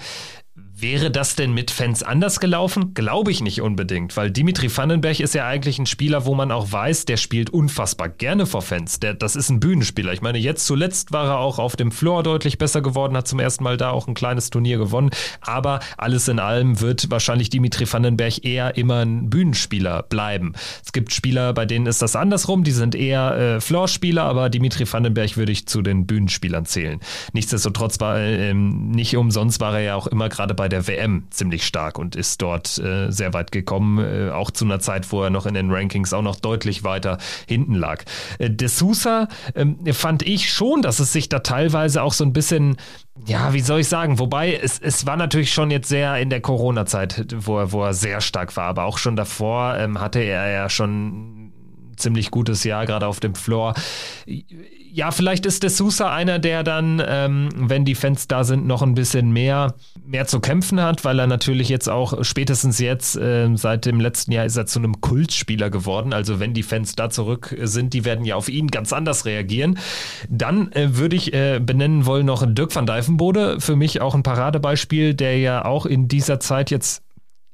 Speaker 2: Wäre das denn mit Fans anders gelaufen? Glaube ich nicht unbedingt, weil Dimitri Vandenberg ist ja eigentlich ein Spieler, wo man auch weiß, der spielt unfassbar gerne vor Fans. Der, das ist ein Bühnenspieler. Ich meine, jetzt zuletzt war er auch auf dem Floor deutlich besser geworden, hat zum ersten Mal da auch ein kleines Turnier gewonnen. Aber alles in allem wird wahrscheinlich Dimitri Vandenberg eher immer ein Bühnenspieler bleiben. Es gibt Spieler, bei denen ist das andersrum, die sind eher äh, Floor-Spieler, aber Dimitri Vandenberg würde ich zu den Bühnenspielern zählen. Nichtsdestotrotz war äh, nicht umsonst war er ja auch immer gerade bei bei der WM ziemlich stark und ist dort äh, sehr weit gekommen, äh, auch zu einer Zeit, wo er noch in den Rankings auch noch deutlich weiter hinten lag. Äh, De Sousa ähm, fand ich schon, dass es sich da teilweise auch so ein bisschen ja, wie soll ich sagen? Wobei, es, es war natürlich schon jetzt sehr in der Corona-Zeit, wo er, wo er sehr stark war, aber auch schon davor ähm, hatte er ja schon ziemlich gutes Jahr, gerade auf dem Floor. Ja, vielleicht ist der Sousa einer, der dann, ähm, wenn die Fans da sind, noch ein bisschen mehr, mehr zu kämpfen hat, weil er natürlich jetzt auch spätestens jetzt, äh, seit dem letzten Jahr ist er zu einem Kultspieler geworden. Also wenn die Fans da zurück sind, die werden ja auf ihn ganz anders reagieren. Dann äh, würde ich äh, benennen wollen noch Dirk van Dijvenbode, für mich auch ein Paradebeispiel, der ja auch in dieser Zeit jetzt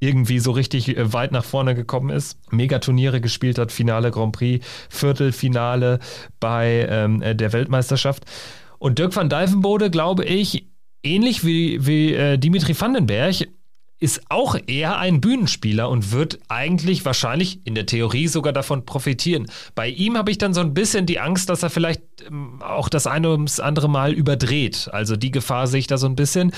Speaker 2: irgendwie so richtig äh, weit nach vorne gekommen ist. Megaturniere gespielt hat, Finale Grand Prix, Viertelfinale bei ähm, äh, der Weltmeisterschaft. Und Dirk van Dijvenbode, glaube ich, ähnlich wie, wie äh, Dimitri Vandenberg, ist auch eher ein Bühnenspieler und wird eigentlich wahrscheinlich in der Theorie sogar davon profitieren. Bei ihm habe ich dann so ein bisschen die Angst, dass er vielleicht ähm, auch das eine ums andere Mal überdreht. Also die Gefahr sehe ich da so ein bisschen.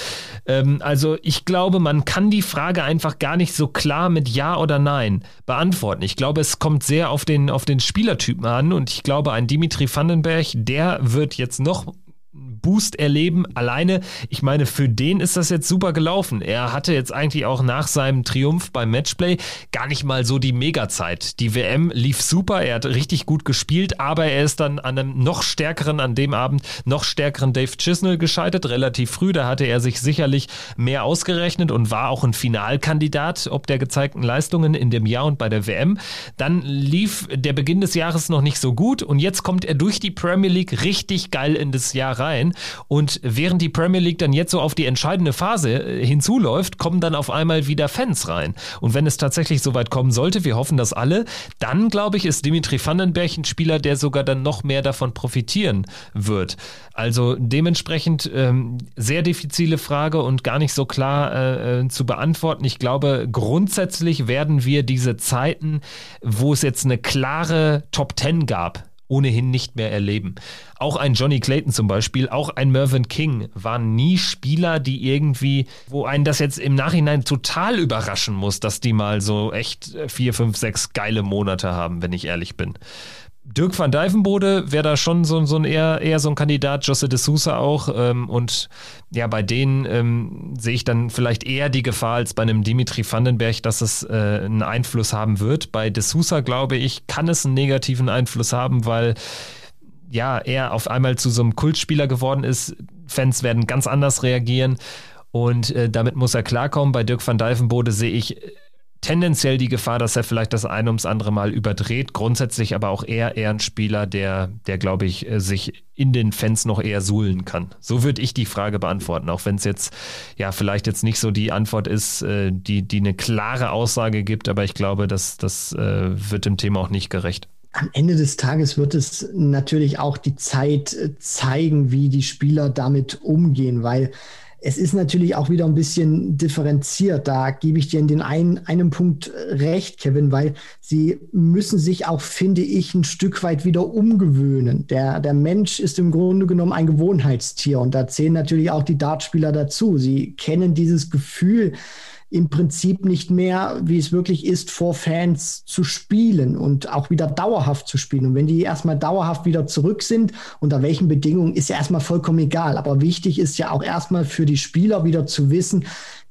Speaker 2: Ähm, also ich glaube, man kann die Frage einfach gar nicht so klar mit Ja oder Nein beantworten. Ich glaube, es kommt sehr auf den, auf den Spielertypen an und ich glaube, ein Dimitri Vandenberg, der wird jetzt noch Boost erleben. Alleine, ich meine, für den ist das jetzt super gelaufen. Er hatte jetzt eigentlich auch nach seinem Triumph beim Matchplay gar nicht mal so die Mega-Zeit. Die WM lief super, er hat richtig gut gespielt, aber er ist dann an einem noch stärkeren, an dem Abend noch stärkeren Dave Chisnell gescheitert, relativ früh. Da hatte er sich sicherlich mehr ausgerechnet und war auch ein Finalkandidat, ob der gezeigten Leistungen in dem Jahr und bei der WM. Dann lief der Beginn des Jahres noch nicht so gut und jetzt kommt er durch die Premier League richtig geil in das Jahr rein. Und während die Premier League dann jetzt so auf die entscheidende Phase äh, hinzuläuft, kommen dann auf einmal wieder Fans rein. Und wenn es tatsächlich so weit kommen sollte, wir hoffen das alle, dann glaube ich, ist Dimitri Vandenberg ein Spieler, der sogar dann noch mehr davon profitieren wird. Also dementsprechend ähm, sehr diffizile Frage und gar nicht so klar äh, äh zu beantworten. Ich glaube, grundsätzlich werden wir diese Zeiten, wo es jetzt eine klare Top Ten gab, ohnehin nicht mehr erleben. Auch ein Johnny Clayton zum Beispiel, auch ein Mervyn King waren nie Spieler, die irgendwie, wo einen das jetzt im Nachhinein total überraschen muss, dass die mal so echt vier, fünf, sechs geile Monate haben, wenn ich ehrlich bin. Dirk van Dijvenbode wäre da schon so, so ein eher, eher so ein Kandidat, Josse de Sousa auch. Ähm, und ja, bei denen ähm, sehe ich dann vielleicht eher die Gefahr als bei einem Dimitri Vandenberg, dass es äh, einen Einfluss haben wird. Bei de Sousa, glaube ich, kann es einen negativen Einfluss haben, weil ja, er auf einmal zu so einem Kultspieler geworden ist. Fans werden ganz anders reagieren. Und äh, damit muss er klarkommen. Bei Dirk van Dijvenbode sehe ich tendenziell die Gefahr, dass er vielleicht das eine ums andere Mal überdreht. Grundsätzlich aber auch eher, eher ein Spieler, der, der glaube ich, äh, sich in den Fans noch eher suhlen kann. So würde ich die Frage beantworten, auch wenn es jetzt ja vielleicht jetzt nicht so die Antwort ist, äh, die, die eine klare Aussage gibt, aber ich glaube, dass das äh, wird dem Thema auch nicht gerecht.
Speaker 3: Am Ende des Tages wird es natürlich auch die Zeit zeigen, wie die Spieler damit umgehen, weil es ist natürlich auch wieder ein bisschen differenziert. Da gebe ich dir in den einen, einem Punkt recht, Kevin, weil sie müssen sich auch, finde ich, ein Stück weit wieder umgewöhnen. Der, der Mensch ist im Grunde genommen ein Gewohnheitstier und da zählen natürlich auch die Dartspieler dazu. Sie kennen dieses Gefühl, im Prinzip nicht mehr, wie es wirklich ist, vor Fans zu spielen und auch wieder dauerhaft zu spielen. Und wenn die erstmal dauerhaft wieder zurück sind, unter welchen Bedingungen, ist ja erstmal vollkommen egal. Aber wichtig ist ja auch erstmal für die Spieler wieder zu wissen,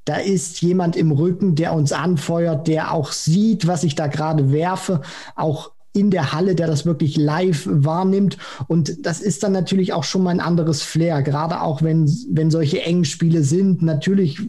Speaker 3: da ist jemand im Rücken, der uns anfeuert, der auch sieht, was ich da gerade werfe, auch in der Halle, der das wirklich live wahrnimmt. Und das ist dann natürlich auch schon mal ein anderes Flair, gerade auch wenn, wenn solche engen Spiele sind. Natürlich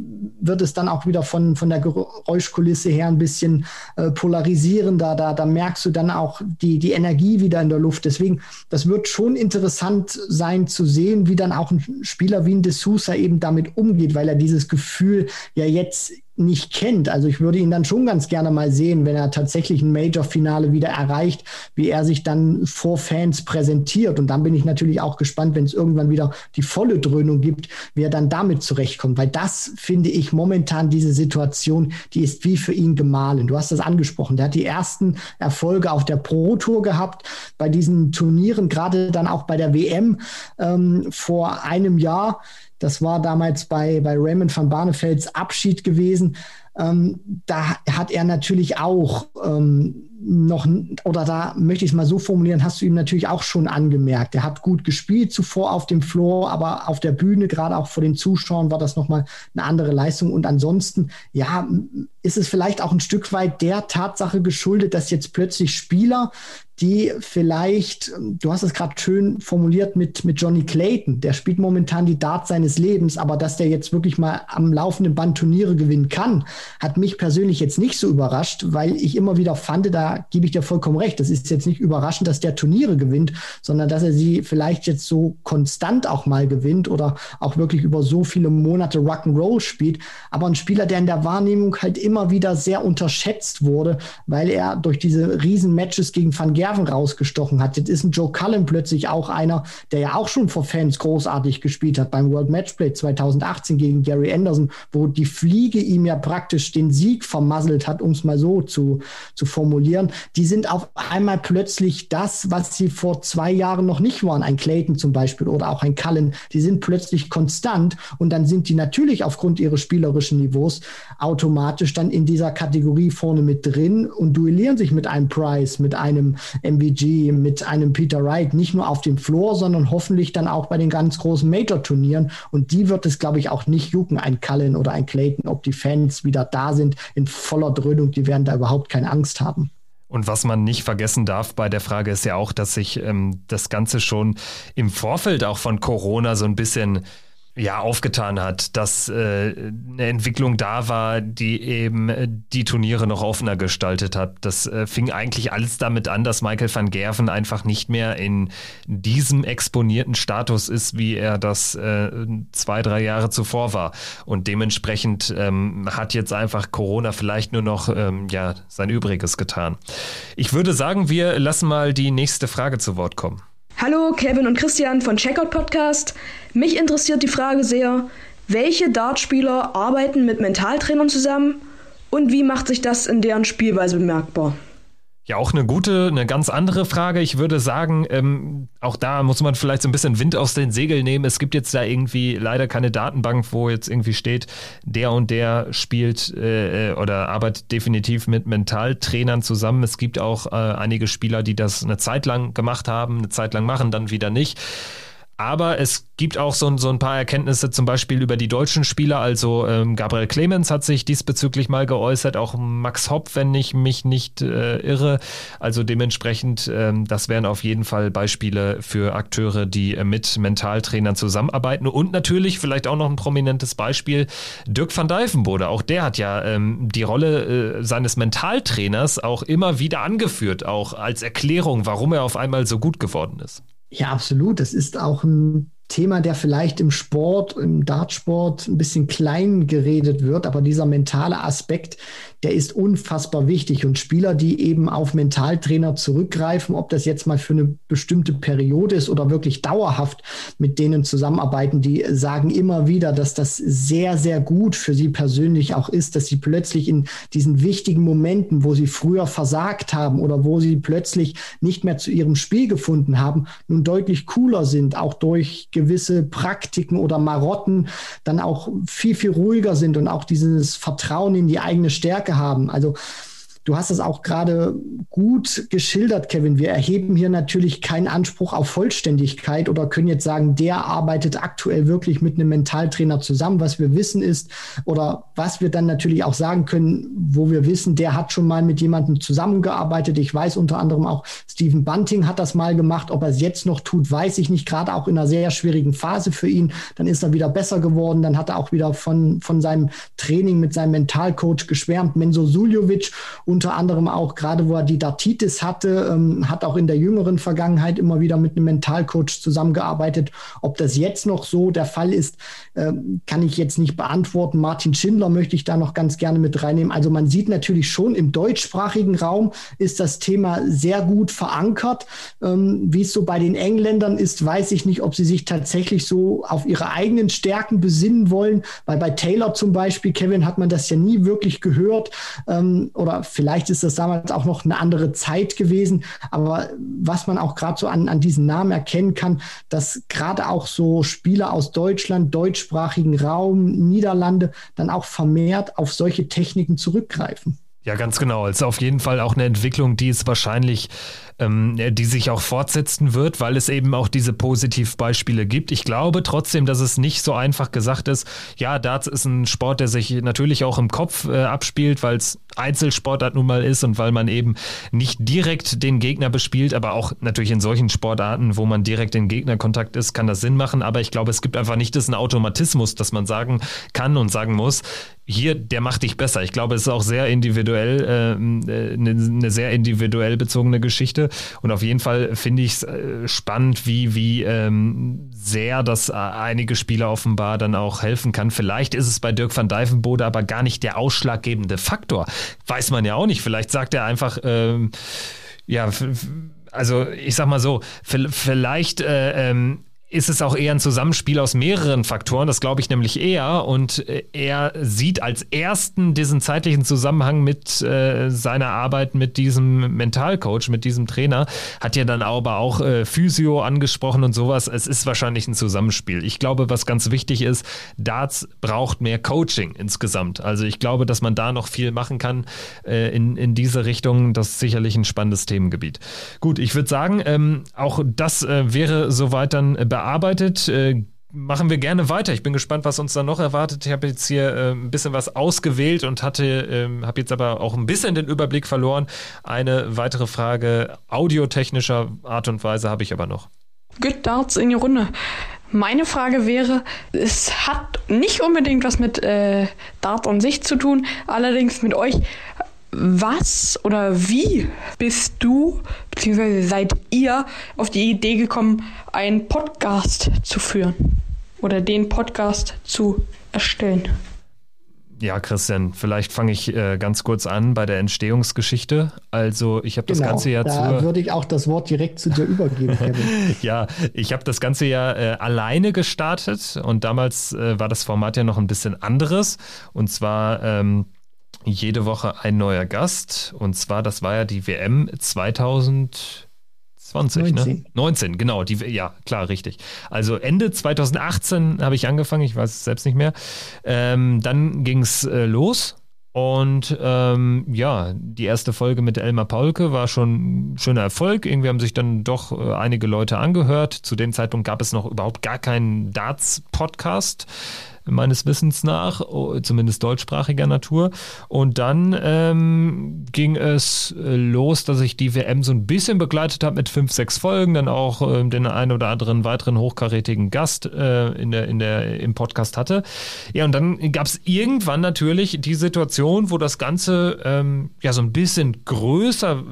Speaker 3: wird es dann auch wieder von, von der Geräuschkulisse her ein bisschen äh, polarisierender. Da, da merkst du dann auch die, die Energie wieder in der Luft. Deswegen, das wird schon interessant sein zu sehen, wie dann auch ein Spieler wie ein De eben damit umgeht, weil er dieses Gefühl ja jetzt nicht kennt. Also ich würde ihn dann schon ganz gerne mal sehen, wenn er tatsächlich ein Major-Finale wieder erreicht, wie er sich dann vor Fans präsentiert. Und dann bin ich natürlich auch gespannt, wenn es irgendwann wieder die volle Dröhnung gibt, wie er dann damit zurechtkommt. Weil das finde ich momentan diese Situation, die ist wie für ihn gemahlen. Du hast das angesprochen. Der hat die ersten Erfolge auf der Pro Tour gehabt, bei diesen Turnieren, gerade dann auch bei der WM ähm, vor einem Jahr das war damals bei, bei Raymond van Barnevelds Abschied gewesen. Ähm, da hat er natürlich auch ähm, noch, oder da möchte ich es mal so formulieren, hast du ihm natürlich auch schon angemerkt. Er hat gut gespielt zuvor auf dem Floor, aber auf der Bühne, gerade auch vor den Zuschauern, war das nochmal eine andere Leistung. Und ansonsten, ja, ist es vielleicht auch ein Stück weit der Tatsache geschuldet, dass jetzt plötzlich Spieler, die vielleicht, du hast es gerade schön formuliert mit, mit Johnny Clayton, der spielt momentan die Dart seines Lebens, aber dass der jetzt wirklich mal am laufenden Band Turniere gewinnen kann, hat mich persönlich jetzt nicht so überrascht, weil ich immer wieder fand, da gebe ich dir vollkommen recht, das ist jetzt nicht überraschend, dass der Turniere gewinnt, sondern dass er sie vielleicht jetzt so konstant auch mal gewinnt oder auch wirklich über so viele Monate Rock'n'Roll spielt, aber ein Spieler, der in der Wahrnehmung halt immer wieder sehr unterschätzt wurde, weil er durch diese riesen Matches gegen Van Reserven rausgestochen hat. Jetzt ist ein Joe Cullen plötzlich auch einer, der ja auch schon vor Fans großartig gespielt hat beim World Matchplay 2018 gegen Gary Anderson, wo die Fliege ihm ja praktisch den Sieg vermasselt hat, um es mal so zu, zu formulieren. Die sind auf einmal plötzlich das, was sie vor zwei Jahren noch nicht waren. Ein Clayton zum Beispiel oder auch ein Cullen. Die sind plötzlich konstant und dann sind die natürlich aufgrund ihres spielerischen Niveaus automatisch dann in dieser Kategorie vorne mit drin und duellieren sich mit einem Price, mit einem MVG, mit einem Peter Wright, nicht nur auf dem Floor, sondern hoffentlich dann auch bei den ganz großen Major-Turnieren. Und die wird es, glaube ich, auch nicht jucken, ein Cullen oder ein Clayton, ob die Fans wieder da sind in voller Dröhnung, die werden da überhaupt keine Angst haben.
Speaker 2: Und was man nicht vergessen darf bei der Frage ist ja auch, dass sich ähm, das Ganze schon im Vorfeld auch von Corona so ein bisschen ja aufgetan hat, dass äh, eine Entwicklung da war, die eben äh, die Turniere noch offener gestaltet hat. Das äh, fing eigentlich alles damit an, dass Michael van Gerven einfach nicht mehr in diesem exponierten Status ist, wie er das äh, zwei, drei Jahre zuvor war. Und dementsprechend ähm, hat jetzt einfach Corona vielleicht nur noch ähm, ja, sein Übriges getan. Ich würde sagen, wir lassen mal die nächste Frage zu Wort kommen.
Speaker 5: Hallo, Kevin und Christian von Checkout Podcast. Mich interessiert die Frage sehr, welche Dartspieler arbeiten mit Mentaltrainern zusammen und wie macht sich das in deren Spielweise bemerkbar?
Speaker 2: Ja, auch eine gute, eine ganz andere Frage. Ich würde sagen, ähm, auch da muss man vielleicht so ein bisschen Wind aus den Segeln nehmen. Es gibt jetzt da irgendwie leider keine Datenbank, wo jetzt irgendwie steht, der und der spielt äh, oder arbeitet definitiv mit Mentaltrainern zusammen. Es gibt auch äh, einige Spieler, die das eine Zeit lang gemacht haben, eine Zeit lang machen, dann wieder nicht. Aber es gibt auch so, so, ein paar Erkenntnisse, zum Beispiel über die deutschen Spieler. Also ähm, Gabriel Clemens hat sich diesbezüglich mal geäußert, auch Max Hopp, wenn ich mich nicht äh, irre. Also dementsprechend, ähm, das wären auf jeden Fall Beispiele für Akteure, die äh, mit Mentaltrainern zusammenarbeiten. Und natürlich vielleicht auch noch ein prominentes Beispiel, Dirk van Dijvenbode. Auch der hat ja ähm, die Rolle äh, seines Mentaltrainers auch immer wieder angeführt, auch als Erklärung, warum er auf einmal so gut geworden ist.
Speaker 3: Ja, absolut. Das ist auch ein Thema, der vielleicht im Sport, im Dartsport ein bisschen klein geredet wird, aber dieser mentale Aspekt, der ist unfassbar wichtig. Und Spieler, die eben auf Mentaltrainer zurückgreifen, ob das jetzt mal für eine bestimmte Periode ist oder wirklich dauerhaft mit denen zusammenarbeiten, die sagen immer wieder, dass das sehr, sehr gut für sie persönlich auch ist, dass sie plötzlich in diesen wichtigen Momenten, wo sie früher versagt haben oder wo sie plötzlich nicht mehr zu ihrem Spiel gefunden haben, nun deutlich cooler sind, auch durch gewisse Praktiken oder Marotten dann auch viel, viel ruhiger sind und auch dieses Vertrauen in die eigene Stärke haben. Also Du hast es auch gerade gut geschildert, Kevin. Wir erheben hier natürlich keinen Anspruch auf Vollständigkeit oder können jetzt sagen, der arbeitet aktuell wirklich mit einem Mentaltrainer zusammen. Was wir wissen ist, oder was wir dann natürlich auch sagen können, wo wir wissen, der hat schon mal mit jemandem zusammengearbeitet. Ich weiß unter anderem auch, Stephen Bunting hat das mal gemacht. Ob er es jetzt noch tut, weiß ich nicht. Gerade auch in einer sehr schwierigen Phase für ihn. Dann ist er wieder besser geworden. Dann hat er auch wieder von, von seinem Training mit seinem Mentalcoach geschwärmt. Menzo Suljovic unter anderem auch gerade, wo er die Dartitis hatte, ähm, hat auch in der jüngeren Vergangenheit immer wieder mit einem Mentalcoach zusammengearbeitet. Ob das jetzt noch so der Fall ist, äh, kann ich jetzt nicht beantworten. Martin Schindler möchte ich da noch ganz gerne mit reinnehmen. Also man sieht natürlich schon im deutschsprachigen Raum ist das Thema sehr gut verankert. Ähm, wie es so bei den Engländern ist, weiß ich nicht, ob sie sich tatsächlich so auf ihre eigenen Stärken besinnen wollen, weil bei Taylor zum Beispiel, Kevin, hat man das ja nie wirklich gehört ähm, oder vielleicht Vielleicht ist das damals auch noch eine andere Zeit gewesen, aber was man auch gerade so an, an diesen Namen erkennen kann, dass gerade auch so Spieler aus Deutschland, deutschsprachigen Raum, Niederlande dann auch vermehrt auf solche Techniken zurückgreifen.
Speaker 2: Ja, ganz genau. Es ist auf jeden Fall auch eine Entwicklung, die es wahrscheinlich ähm, die sich auch fortsetzen wird, weil es eben auch diese Positivbeispiele gibt. Ich glaube trotzdem, dass es nicht so einfach gesagt ist. Ja, Darts ist ein Sport, der sich natürlich auch im Kopf äh, abspielt, weil es Einzelsportart nun mal ist und weil man eben nicht direkt den Gegner bespielt, aber auch natürlich in solchen Sportarten, wo man direkt in Gegnerkontakt ist, kann das Sinn machen. Aber ich glaube, es gibt einfach nicht diesen Automatismus, dass man sagen kann und sagen muss, hier, der macht dich besser. Ich glaube, es ist auch sehr individuell, äh, äh eine, eine sehr individuell bezogene Geschichte. Und auf jeden Fall finde ich es äh, spannend, wie, wie ähm, sehr das äh, einige Spieler offenbar dann auch helfen kann. Vielleicht ist es bei Dirk van Dijvenbode aber gar nicht der ausschlaggebende Faktor. Weiß man ja auch nicht. Vielleicht sagt er einfach, ähm, ja, also ich sag mal so, vielleicht äh, ähm, ist es auch eher ein Zusammenspiel aus mehreren Faktoren. Das glaube ich nämlich eher. Und äh, er sieht als ersten diesen zeitlichen Zusammenhang mit äh, seiner Arbeit mit diesem Mentalcoach, mit diesem Trainer. Hat ja dann aber auch äh, Physio angesprochen und sowas. Es ist wahrscheinlich ein Zusammenspiel. Ich glaube, was ganz wichtig ist, Darts braucht mehr Coaching insgesamt. Also ich glaube, dass man da noch viel machen kann äh, in, in diese Richtung. Das ist sicherlich ein spannendes Themengebiet. Gut, ich würde sagen, ähm, auch das äh, wäre soweit dann äh, bearbeitet. Äh, machen wir gerne weiter. Ich bin gespannt, was uns da noch erwartet. Ich habe jetzt hier äh, ein bisschen was ausgewählt und hatte, ähm, habe jetzt aber auch ein bisschen den Überblick verloren. Eine weitere Frage audiotechnischer Art und Weise habe ich aber noch.
Speaker 6: Good Darts in die Runde. Meine Frage wäre, es hat nicht unbedingt was mit äh, Dart an sich zu tun, allerdings mit euch was oder wie bist du bzw. seid ihr auf die Idee gekommen, einen Podcast zu führen oder den Podcast zu erstellen?
Speaker 2: Ja, Christian, vielleicht fange ich äh, ganz kurz an bei der Entstehungsgeschichte. Also ich habe das
Speaker 3: genau,
Speaker 2: ganze Jahr
Speaker 3: da würde ich auch das Wort direkt zu dir übergeben, Kevin.
Speaker 2: ja, ich habe das ganze Jahr äh, alleine gestartet und damals äh, war das Format ja noch ein bisschen anderes. Und zwar ähm, jede Woche ein neuer Gast. Und zwar, das war ja die WM 2020, 19. ne? 19, genau. Die, ja, klar, richtig. Also Ende 2018 habe ich angefangen, ich weiß es selbst nicht mehr. Ähm, dann ging es äh, los. Und ähm, ja, die erste Folge mit Elmar Paulke war schon ein schöner Erfolg. Irgendwie haben sich dann doch äh, einige Leute angehört. Zu dem Zeitpunkt gab es noch überhaupt gar keinen Darts-Podcast meines Wissens nach, zumindest deutschsprachiger Natur. Und dann ähm, ging es äh, los, dass ich die WM so ein bisschen begleitet habe mit fünf, sechs Folgen, dann auch äh, den einen oder anderen weiteren hochkarätigen Gast äh, in der, in der, im Podcast hatte. Ja, und dann gab es irgendwann natürlich die Situation, wo das Ganze ähm, ja so ein bisschen größer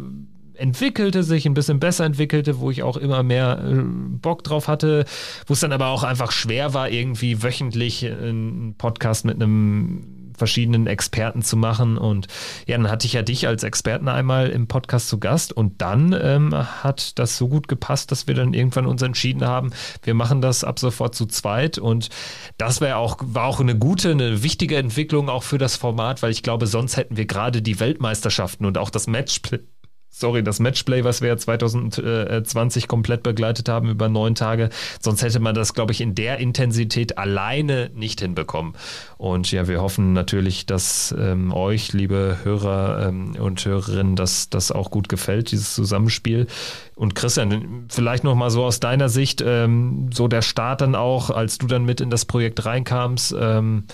Speaker 2: entwickelte sich, ein bisschen besser entwickelte, wo ich auch immer mehr äh, Bock drauf hatte, wo es dann aber auch einfach schwer war, irgendwie wöchentlich einen Podcast mit einem verschiedenen Experten zu machen. Und ja, dann hatte ich ja dich als Experten einmal im Podcast zu Gast und dann ähm, hat das so gut gepasst, dass wir dann irgendwann uns entschieden haben, wir machen das ab sofort zu zweit. Und das wäre auch, war auch eine gute, eine wichtige Entwicklung auch für das Format, weil ich glaube, sonst hätten wir gerade die Weltmeisterschaften und auch das Matchplay sorry, das Matchplay, was wir ja 2020 komplett begleitet haben über neun Tage. Sonst hätte man das, glaube ich, in der Intensität alleine nicht hinbekommen. Und ja, wir hoffen natürlich, dass ähm, euch, liebe Hörer ähm, und Hörerinnen, dass das auch gut gefällt, dieses Zusammenspiel. Und Christian, vielleicht noch mal so aus deiner Sicht, ähm, so der Start dann auch, als du dann mit in das Projekt reinkamst. Ähm,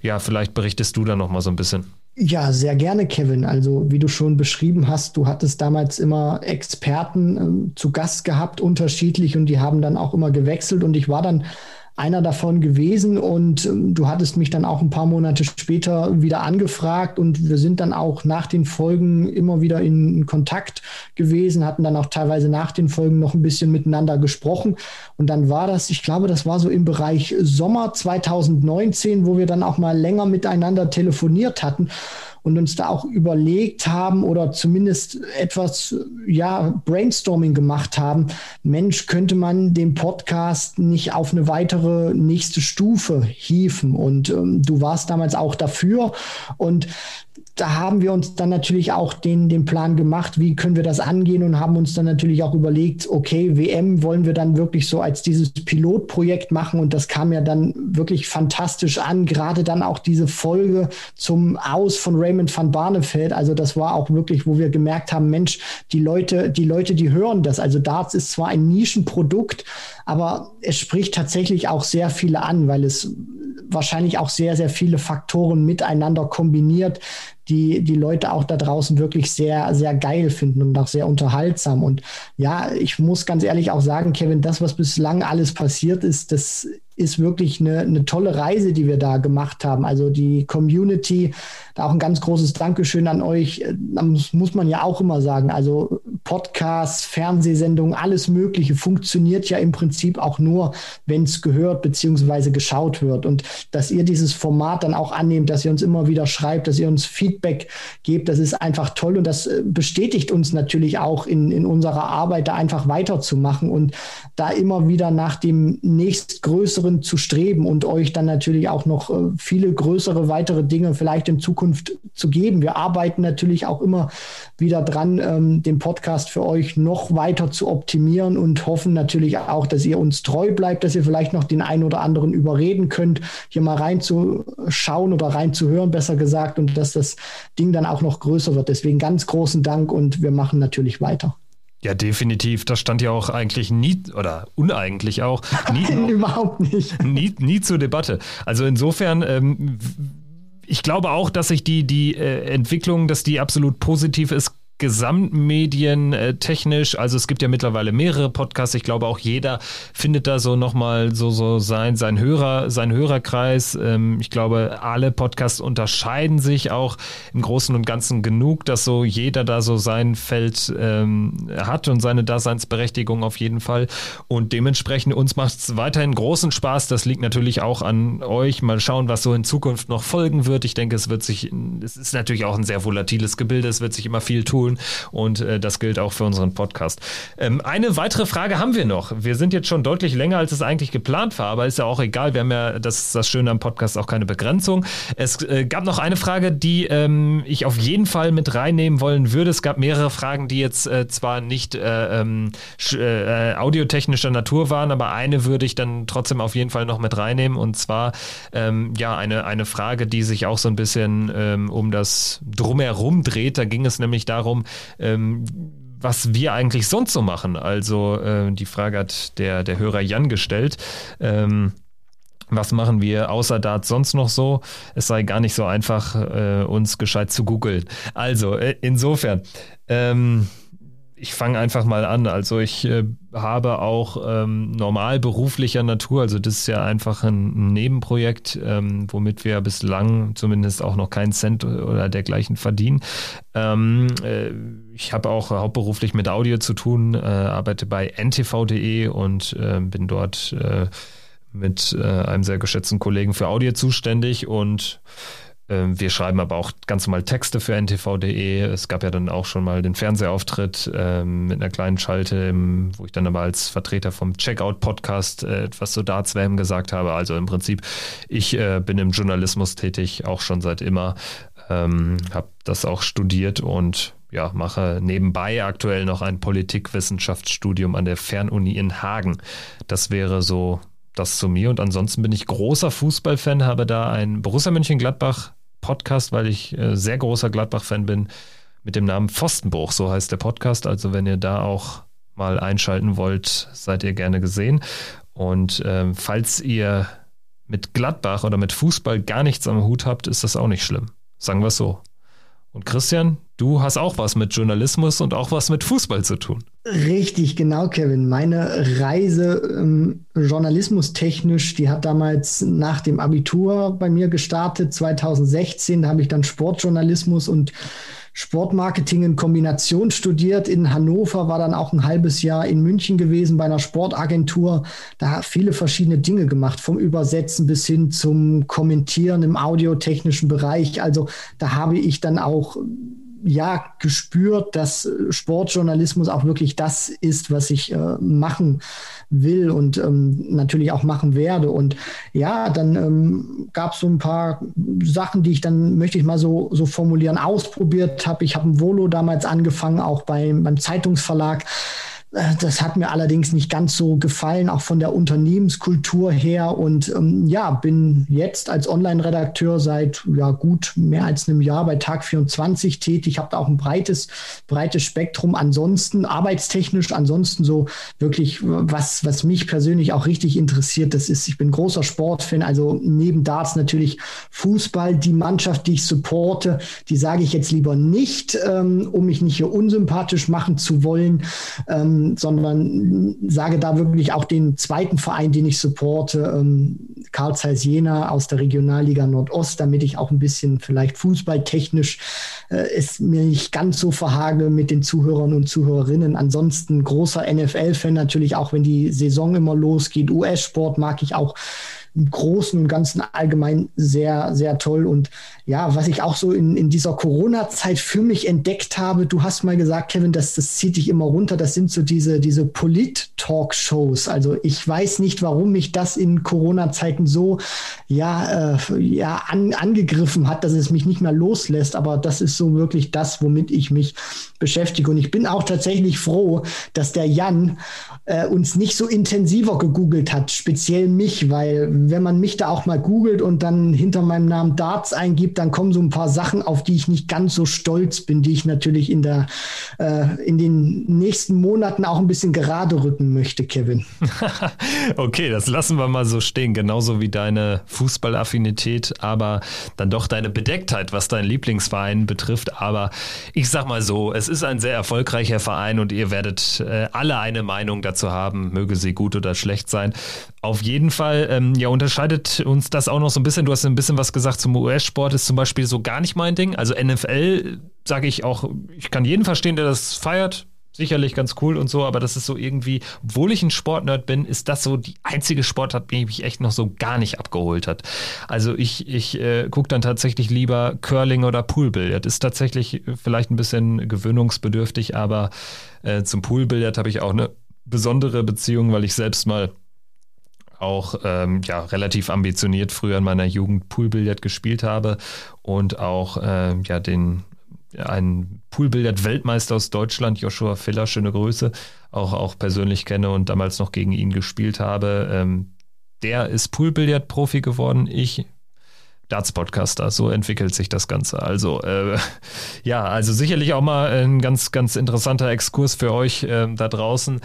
Speaker 2: ja, vielleicht berichtest du da noch mal so ein bisschen.
Speaker 3: Ja, sehr gerne, Kevin. Also, wie du schon beschrieben hast, du hattest damals immer Experten äh, zu Gast gehabt, unterschiedlich, und die haben dann auch immer gewechselt. Und ich war dann einer davon gewesen und ähm, du hattest mich dann auch ein paar Monate später wieder angefragt und wir sind dann auch nach den Folgen immer wieder in Kontakt gewesen, hatten dann auch teilweise nach den Folgen noch ein bisschen miteinander gesprochen und dann war das, ich glaube, das war so im Bereich Sommer 2019, wo wir dann auch mal länger miteinander telefoniert hatten und uns da auch überlegt haben oder zumindest etwas, ja, Brainstorming gemacht haben. Mensch, könnte man den Podcast nicht auf eine weitere nächste Stufe hieven? Und ähm, du warst damals auch dafür. Und da haben wir uns dann natürlich auch den, den Plan gemacht, wie können wir das angehen und haben uns dann natürlich auch überlegt, okay, WM wollen wir dann wirklich so als dieses Pilotprojekt machen und das kam ja dann wirklich fantastisch an, gerade dann auch diese Folge zum Aus von Raymond van Barneveld, also das war auch wirklich, wo wir gemerkt haben, Mensch, die Leute, die Leute, die hören das, also Darts ist zwar ein Nischenprodukt, aber es spricht tatsächlich auch sehr viele an, weil es wahrscheinlich auch sehr, sehr viele Faktoren miteinander kombiniert, die die Leute auch da draußen wirklich sehr, sehr geil finden und auch sehr unterhaltsam. Und ja, ich muss ganz ehrlich auch sagen, Kevin, das, was bislang alles passiert ist, das ist wirklich eine, eine tolle Reise, die wir da gemacht haben. Also die Community, da auch ein ganz großes Dankeschön an euch. Das muss man ja auch immer sagen. Also Podcasts, Fernsehsendungen, alles Mögliche funktioniert ja im Prinzip auch nur, wenn es gehört bzw. geschaut wird. Und dass ihr dieses Format dann auch annehmt, dass ihr uns immer wieder schreibt, dass ihr uns Feedback gebt, das ist einfach toll und das äh, bestätigt uns natürlich auch in, in unserer Arbeit, da einfach weiterzumachen und da immer wieder nach dem nächstgrößeren zu streben und euch dann natürlich auch noch äh, viele größere weitere Dinge vielleicht in Zukunft Zukunft zu geben. Wir arbeiten natürlich auch immer wieder dran, ähm, den Podcast für euch noch weiter zu optimieren und hoffen natürlich auch, dass ihr uns treu bleibt, dass ihr vielleicht noch den einen oder anderen überreden könnt, hier mal reinzuschauen oder reinzuhören, besser gesagt, und dass das Ding dann auch noch größer wird. Deswegen ganz großen Dank und wir machen natürlich weiter.
Speaker 2: Ja, definitiv. Das stand ja auch eigentlich nie, oder uneigentlich auch, nie,
Speaker 3: Nein, überhaupt nicht.
Speaker 2: Nie, nie zur Debatte. Also insofern, ähm, ich glaube auch, dass sich die, die äh, Entwicklung, dass die absolut positiv ist, Gesamtmedien äh, technisch, also es gibt ja mittlerweile mehrere Podcasts, ich glaube auch jeder findet da so nochmal so, so sein, sein Hörer, sein Hörerkreis. Ähm, ich glaube, alle Podcasts unterscheiden sich auch im Großen und Ganzen genug, dass so jeder da so sein Feld ähm, hat und seine Daseinsberechtigung auf jeden Fall. Und dementsprechend uns macht es weiterhin großen Spaß. Das liegt natürlich auch an euch. Mal schauen, was so in Zukunft noch folgen wird. Ich denke, es wird sich, es ist natürlich auch ein sehr volatiles Gebilde, es wird sich immer viel tun tun. Und äh, das gilt auch für unseren Podcast. Ähm, eine weitere Frage haben wir noch. Wir sind jetzt schon deutlich länger, als es eigentlich geplant war, aber ist ja auch egal. Wir haben ja, das das Schöne am Podcast, auch keine Begrenzung. Es äh, gab noch eine Frage, die ähm, ich auf jeden Fall mit reinnehmen wollen würde. Es gab mehrere Fragen, die jetzt äh, zwar nicht äh, ähm, äh, audiotechnischer Natur waren, aber eine würde ich dann trotzdem auf jeden Fall noch mit reinnehmen. Und zwar ähm, ja eine, eine Frage, die sich auch so ein bisschen ähm, um das Drumherum dreht. Da ging es nämlich darum, darum, ähm, was wir eigentlich sonst so machen. Also äh, die Frage hat der, der Hörer Jan gestellt. Ähm, was machen wir außer Dart sonst noch so? Es sei gar nicht so einfach, äh, uns gescheit zu googeln. Also, äh, insofern, ähm, ich fange einfach mal an. Also ich äh, habe auch ähm, normal beruflicher Natur, also das ist ja einfach ein, ein Nebenprojekt, ähm, womit wir bislang zumindest auch noch keinen Cent oder dergleichen verdienen. Ähm, äh, ich habe auch hauptberuflich mit Audio zu tun, äh, arbeite bei ntv.de und äh, bin dort äh, mit äh, einem sehr geschätzten Kollegen für Audio zuständig und wir schreiben aber auch ganz normal Texte für ntv.de. Es gab ja dann auch schon mal den Fernsehauftritt ähm, mit einer kleinen Schalte, wo ich dann aber als Vertreter vom Checkout-Podcast äh, etwas zu Dartswam gesagt habe. Also im Prinzip, ich äh, bin im Journalismus tätig, auch schon seit immer. Ähm, habe das auch studiert und ja, mache nebenbei aktuell noch ein Politikwissenschaftsstudium an der Fernuni in Hagen. Das wäre so das zu mir. Und ansonsten bin ich großer Fußballfan, habe da ein Borussia Mönchengladbach Podcast, weil ich äh, sehr großer Gladbach-Fan bin, mit dem Namen Pfostenbruch, so heißt der Podcast. Also wenn ihr da auch mal einschalten wollt, seid ihr gerne gesehen. Und äh, falls ihr mit Gladbach oder mit Fußball gar nichts am Hut habt, ist das auch nicht schlimm. Sagen wir es so. Und Christian, du hast auch was mit Journalismus und auch was mit Fußball zu tun.
Speaker 3: Richtig, genau, Kevin. Meine Reise ähm, journalismustechnisch, die hat damals nach dem Abitur bei mir gestartet. 2016 habe ich dann Sportjournalismus und Sportmarketing in Kombination studiert. In Hannover war dann auch ein halbes Jahr in München gewesen bei einer Sportagentur. Da viele verschiedene Dinge gemacht, vom Übersetzen bis hin zum Kommentieren im audiotechnischen Bereich. Also da habe ich dann auch ja gespürt, dass Sportjournalismus auch wirklich das ist, was ich äh, machen will und ähm, natürlich auch machen werde. Und ja, dann ähm, gab es so ein paar Sachen, die ich dann, möchte ich mal so, so formulieren, ausprobiert habe. Ich habe ein Volo damals angefangen, auch beim, beim Zeitungsverlag. Äh, das hat mir allerdings nicht ganz so gefallen, auch von der Unternehmenskultur her. Und ähm, ja, bin jetzt als Online-Redakteur seit ja, gut mehr als einem Jahr bei Tag 24 tätig. Habe da auch ein breites, breites Spektrum. Ansonsten arbeitstechnisch, ansonsten so wirklich, was, was mich persönlich auch richtig interessiert, das ist, ich bin großer Sportfan. Also neben Darts natürlich Fußball. Die Mannschaft, die ich supporte, die sage ich jetzt lieber nicht, ähm, um mich nicht hier unsympathisch machen zu wollen. Ähm, sondern sage da wirklich auch den zweiten Verein, den ich supporte, ähm, Karl Zeiss Jena aus der Regionalliga Nordost, damit ich auch ein bisschen vielleicht fußballtechnisch äh, es mir nicht ganz so verhage mit den Zuhörern und Zuhörerinnen. Ansonsten großer NFL-Fan natürlich, auch wenn die Saison immer losgeht. US-Sport mag ich auch im Großen und Ganzen allgemein sehr, sehr toll. Und ja, was ich auch so in, in dieser Corona-Zeit für mich entdeckt habe, du hast mal gesagt, Kevin, das, das zieht dich immer runter, das sind so diese, diese Polit-Talk-Shows. Also ich weiß nicht, warum mich das in Corona-Zeiten so ja, äh, ja an, angegriffen hat, dass es mich nicht mehr loslässt. Aber das ist so wirklich das, womit ich mich beschäftige. Und ich bin auch tatsächlich froh, dass der Jan äh, uns nicht so intensiver gegoogelt hat, speziell mich, weil wenn man mich da auch mal googelt und dann hinter meinem Namen Darts eingibt, dann kommen so ein paar Sachen, auf die ich nicht ganz so stolz bin, die ich natürlich in der äh, in den nächsten Monaten auch ein bisschen gerade rücken möchte, Kevin.
Speaker 2: okay, das lassen wir mal so stehen, genauso wie deine Fußballaffinität, aber dann doch deine Bedecktheit, was deinen Lieblingsverein betrifft. Aber ich sag mal so, es ist ein sehr erfolgreicher Verein und ihr werdet äh, alle eine Meinung dazu haben, möge sie gut oder schlecht sein. Auf jeden Fall, ähm, ja, unterscheidet uns das auch noch so ein bisschen. Du hast ein bisschen was gesagt zum US-Sport, ist zum Beispiel so gar nicht mein Ding. Also NFL sage ich auch, ich kann jeden verstehen, der das feiert. Sicherlich ganz cool und so, aber das ist so irgendwie, obwohl ich ein Sportnerd bin, ist das so die einzige Sportart, die mich echt noch so gar nicht abgeholt hat. Also ich, ich äh, gucke dann tatsächlich lieber Curling oder Poolbillard. Ist tatsächlich vielleicht ein bisschen gewöhnungsbedürftig, aber äh, zum Poolbillard habe ich auch eine besondere Beziehung, weil ich selbst mal auch ähm, ja, relativ ambitioniert früher in meiner Jugend Poolbillard gespielt habe und auch äh, ja, den einen Poolbillard-Weltmeister aus Deutschland, Joshua Filler, schöne Grüße, auch, auch persönlich kenne und damals noch gegen ihn gespielt habe. Ähm, der ist Poolbillard-Profi geworden, ich Darts-Podcaster. So entwickelt sich das Ganze. Also äh, ja, also sicherlich auch mal ein ganz, ganz interessanter Exkurs für euch äh, da draußen.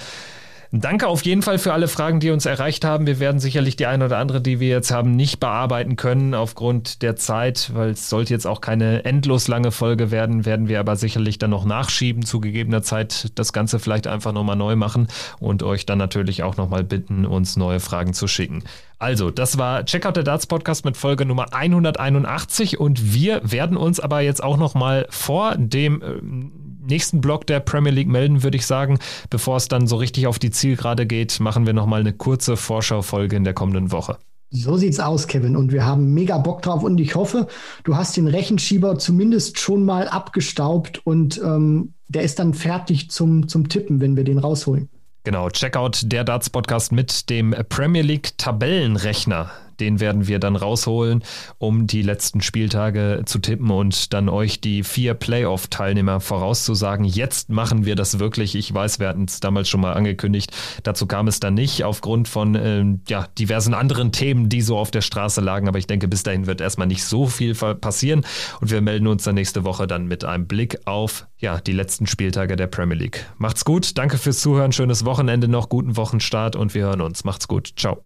Speaker 2: Danke auf jeden Fall für alle Fragen, die uns erreicht haben. Wir werden sicherlich die eine oder andere, die wir jetzt haben, nicht bearbeiten können aufgrund der Zeit, weil es sollte jetzt auch keine endlos lange Folge werden, werden wir aber sicherlich dann noch nachschieben, zu gegebener Zeit das Ganze vielleicht einfach nochmal neu machen und euch dann natürlich auch nochmal bitten, uns neue Fragen zu schicken. Also, das war Checkout der Darts Podcast mit Folge Nummer 181 und wir werden uns aber jetzt auch nochmal vor dem äh, nächsten Block der Premier League melden, würde ich sagen. Bevor es dann so richtig auf die Zielgerade geht, machen wir nochmal eine kurze Vorschaufolge in der kommenden Woche.
Speaker 3: So sieht's aus, Kevin. Und wir haben mega Bock drauf. Und ich hoffe, du hast den Rechenschieber zumindest schon mal abgestaubt und ähm, der ist dann fertig zum, zum Tippen, wenn wir den rausholen.
Speaker 2: Genau, Checkout der Darts Podcast mit dem Premier League Tabellenrechner. Den werden wir dann rausholen, um die letzten Spieltage zu tippen und dann euch die vier Playoff-Teilnehmer vorauszusagen. Jetzt machen wir das wirklich. Ich weiß, wir hatten es damals schon mal angekündigt. Dazu kam es dann nicht aufgrund von äh, ja, diversen anderen Themen, die so auf der Straße lagen. Aber ich denke, bis dahin wird erstmal nicht so viel passieren. Und wir melden uns dann nächste Woche dann mit einem Blick auf ja, die letzten Spieltage der Premier League. Macht's gut. Danke fürs Zuhören. Schönes Wochenende noch. Guten Wochenstart und wir hören uns. Macht's gut. Ciao.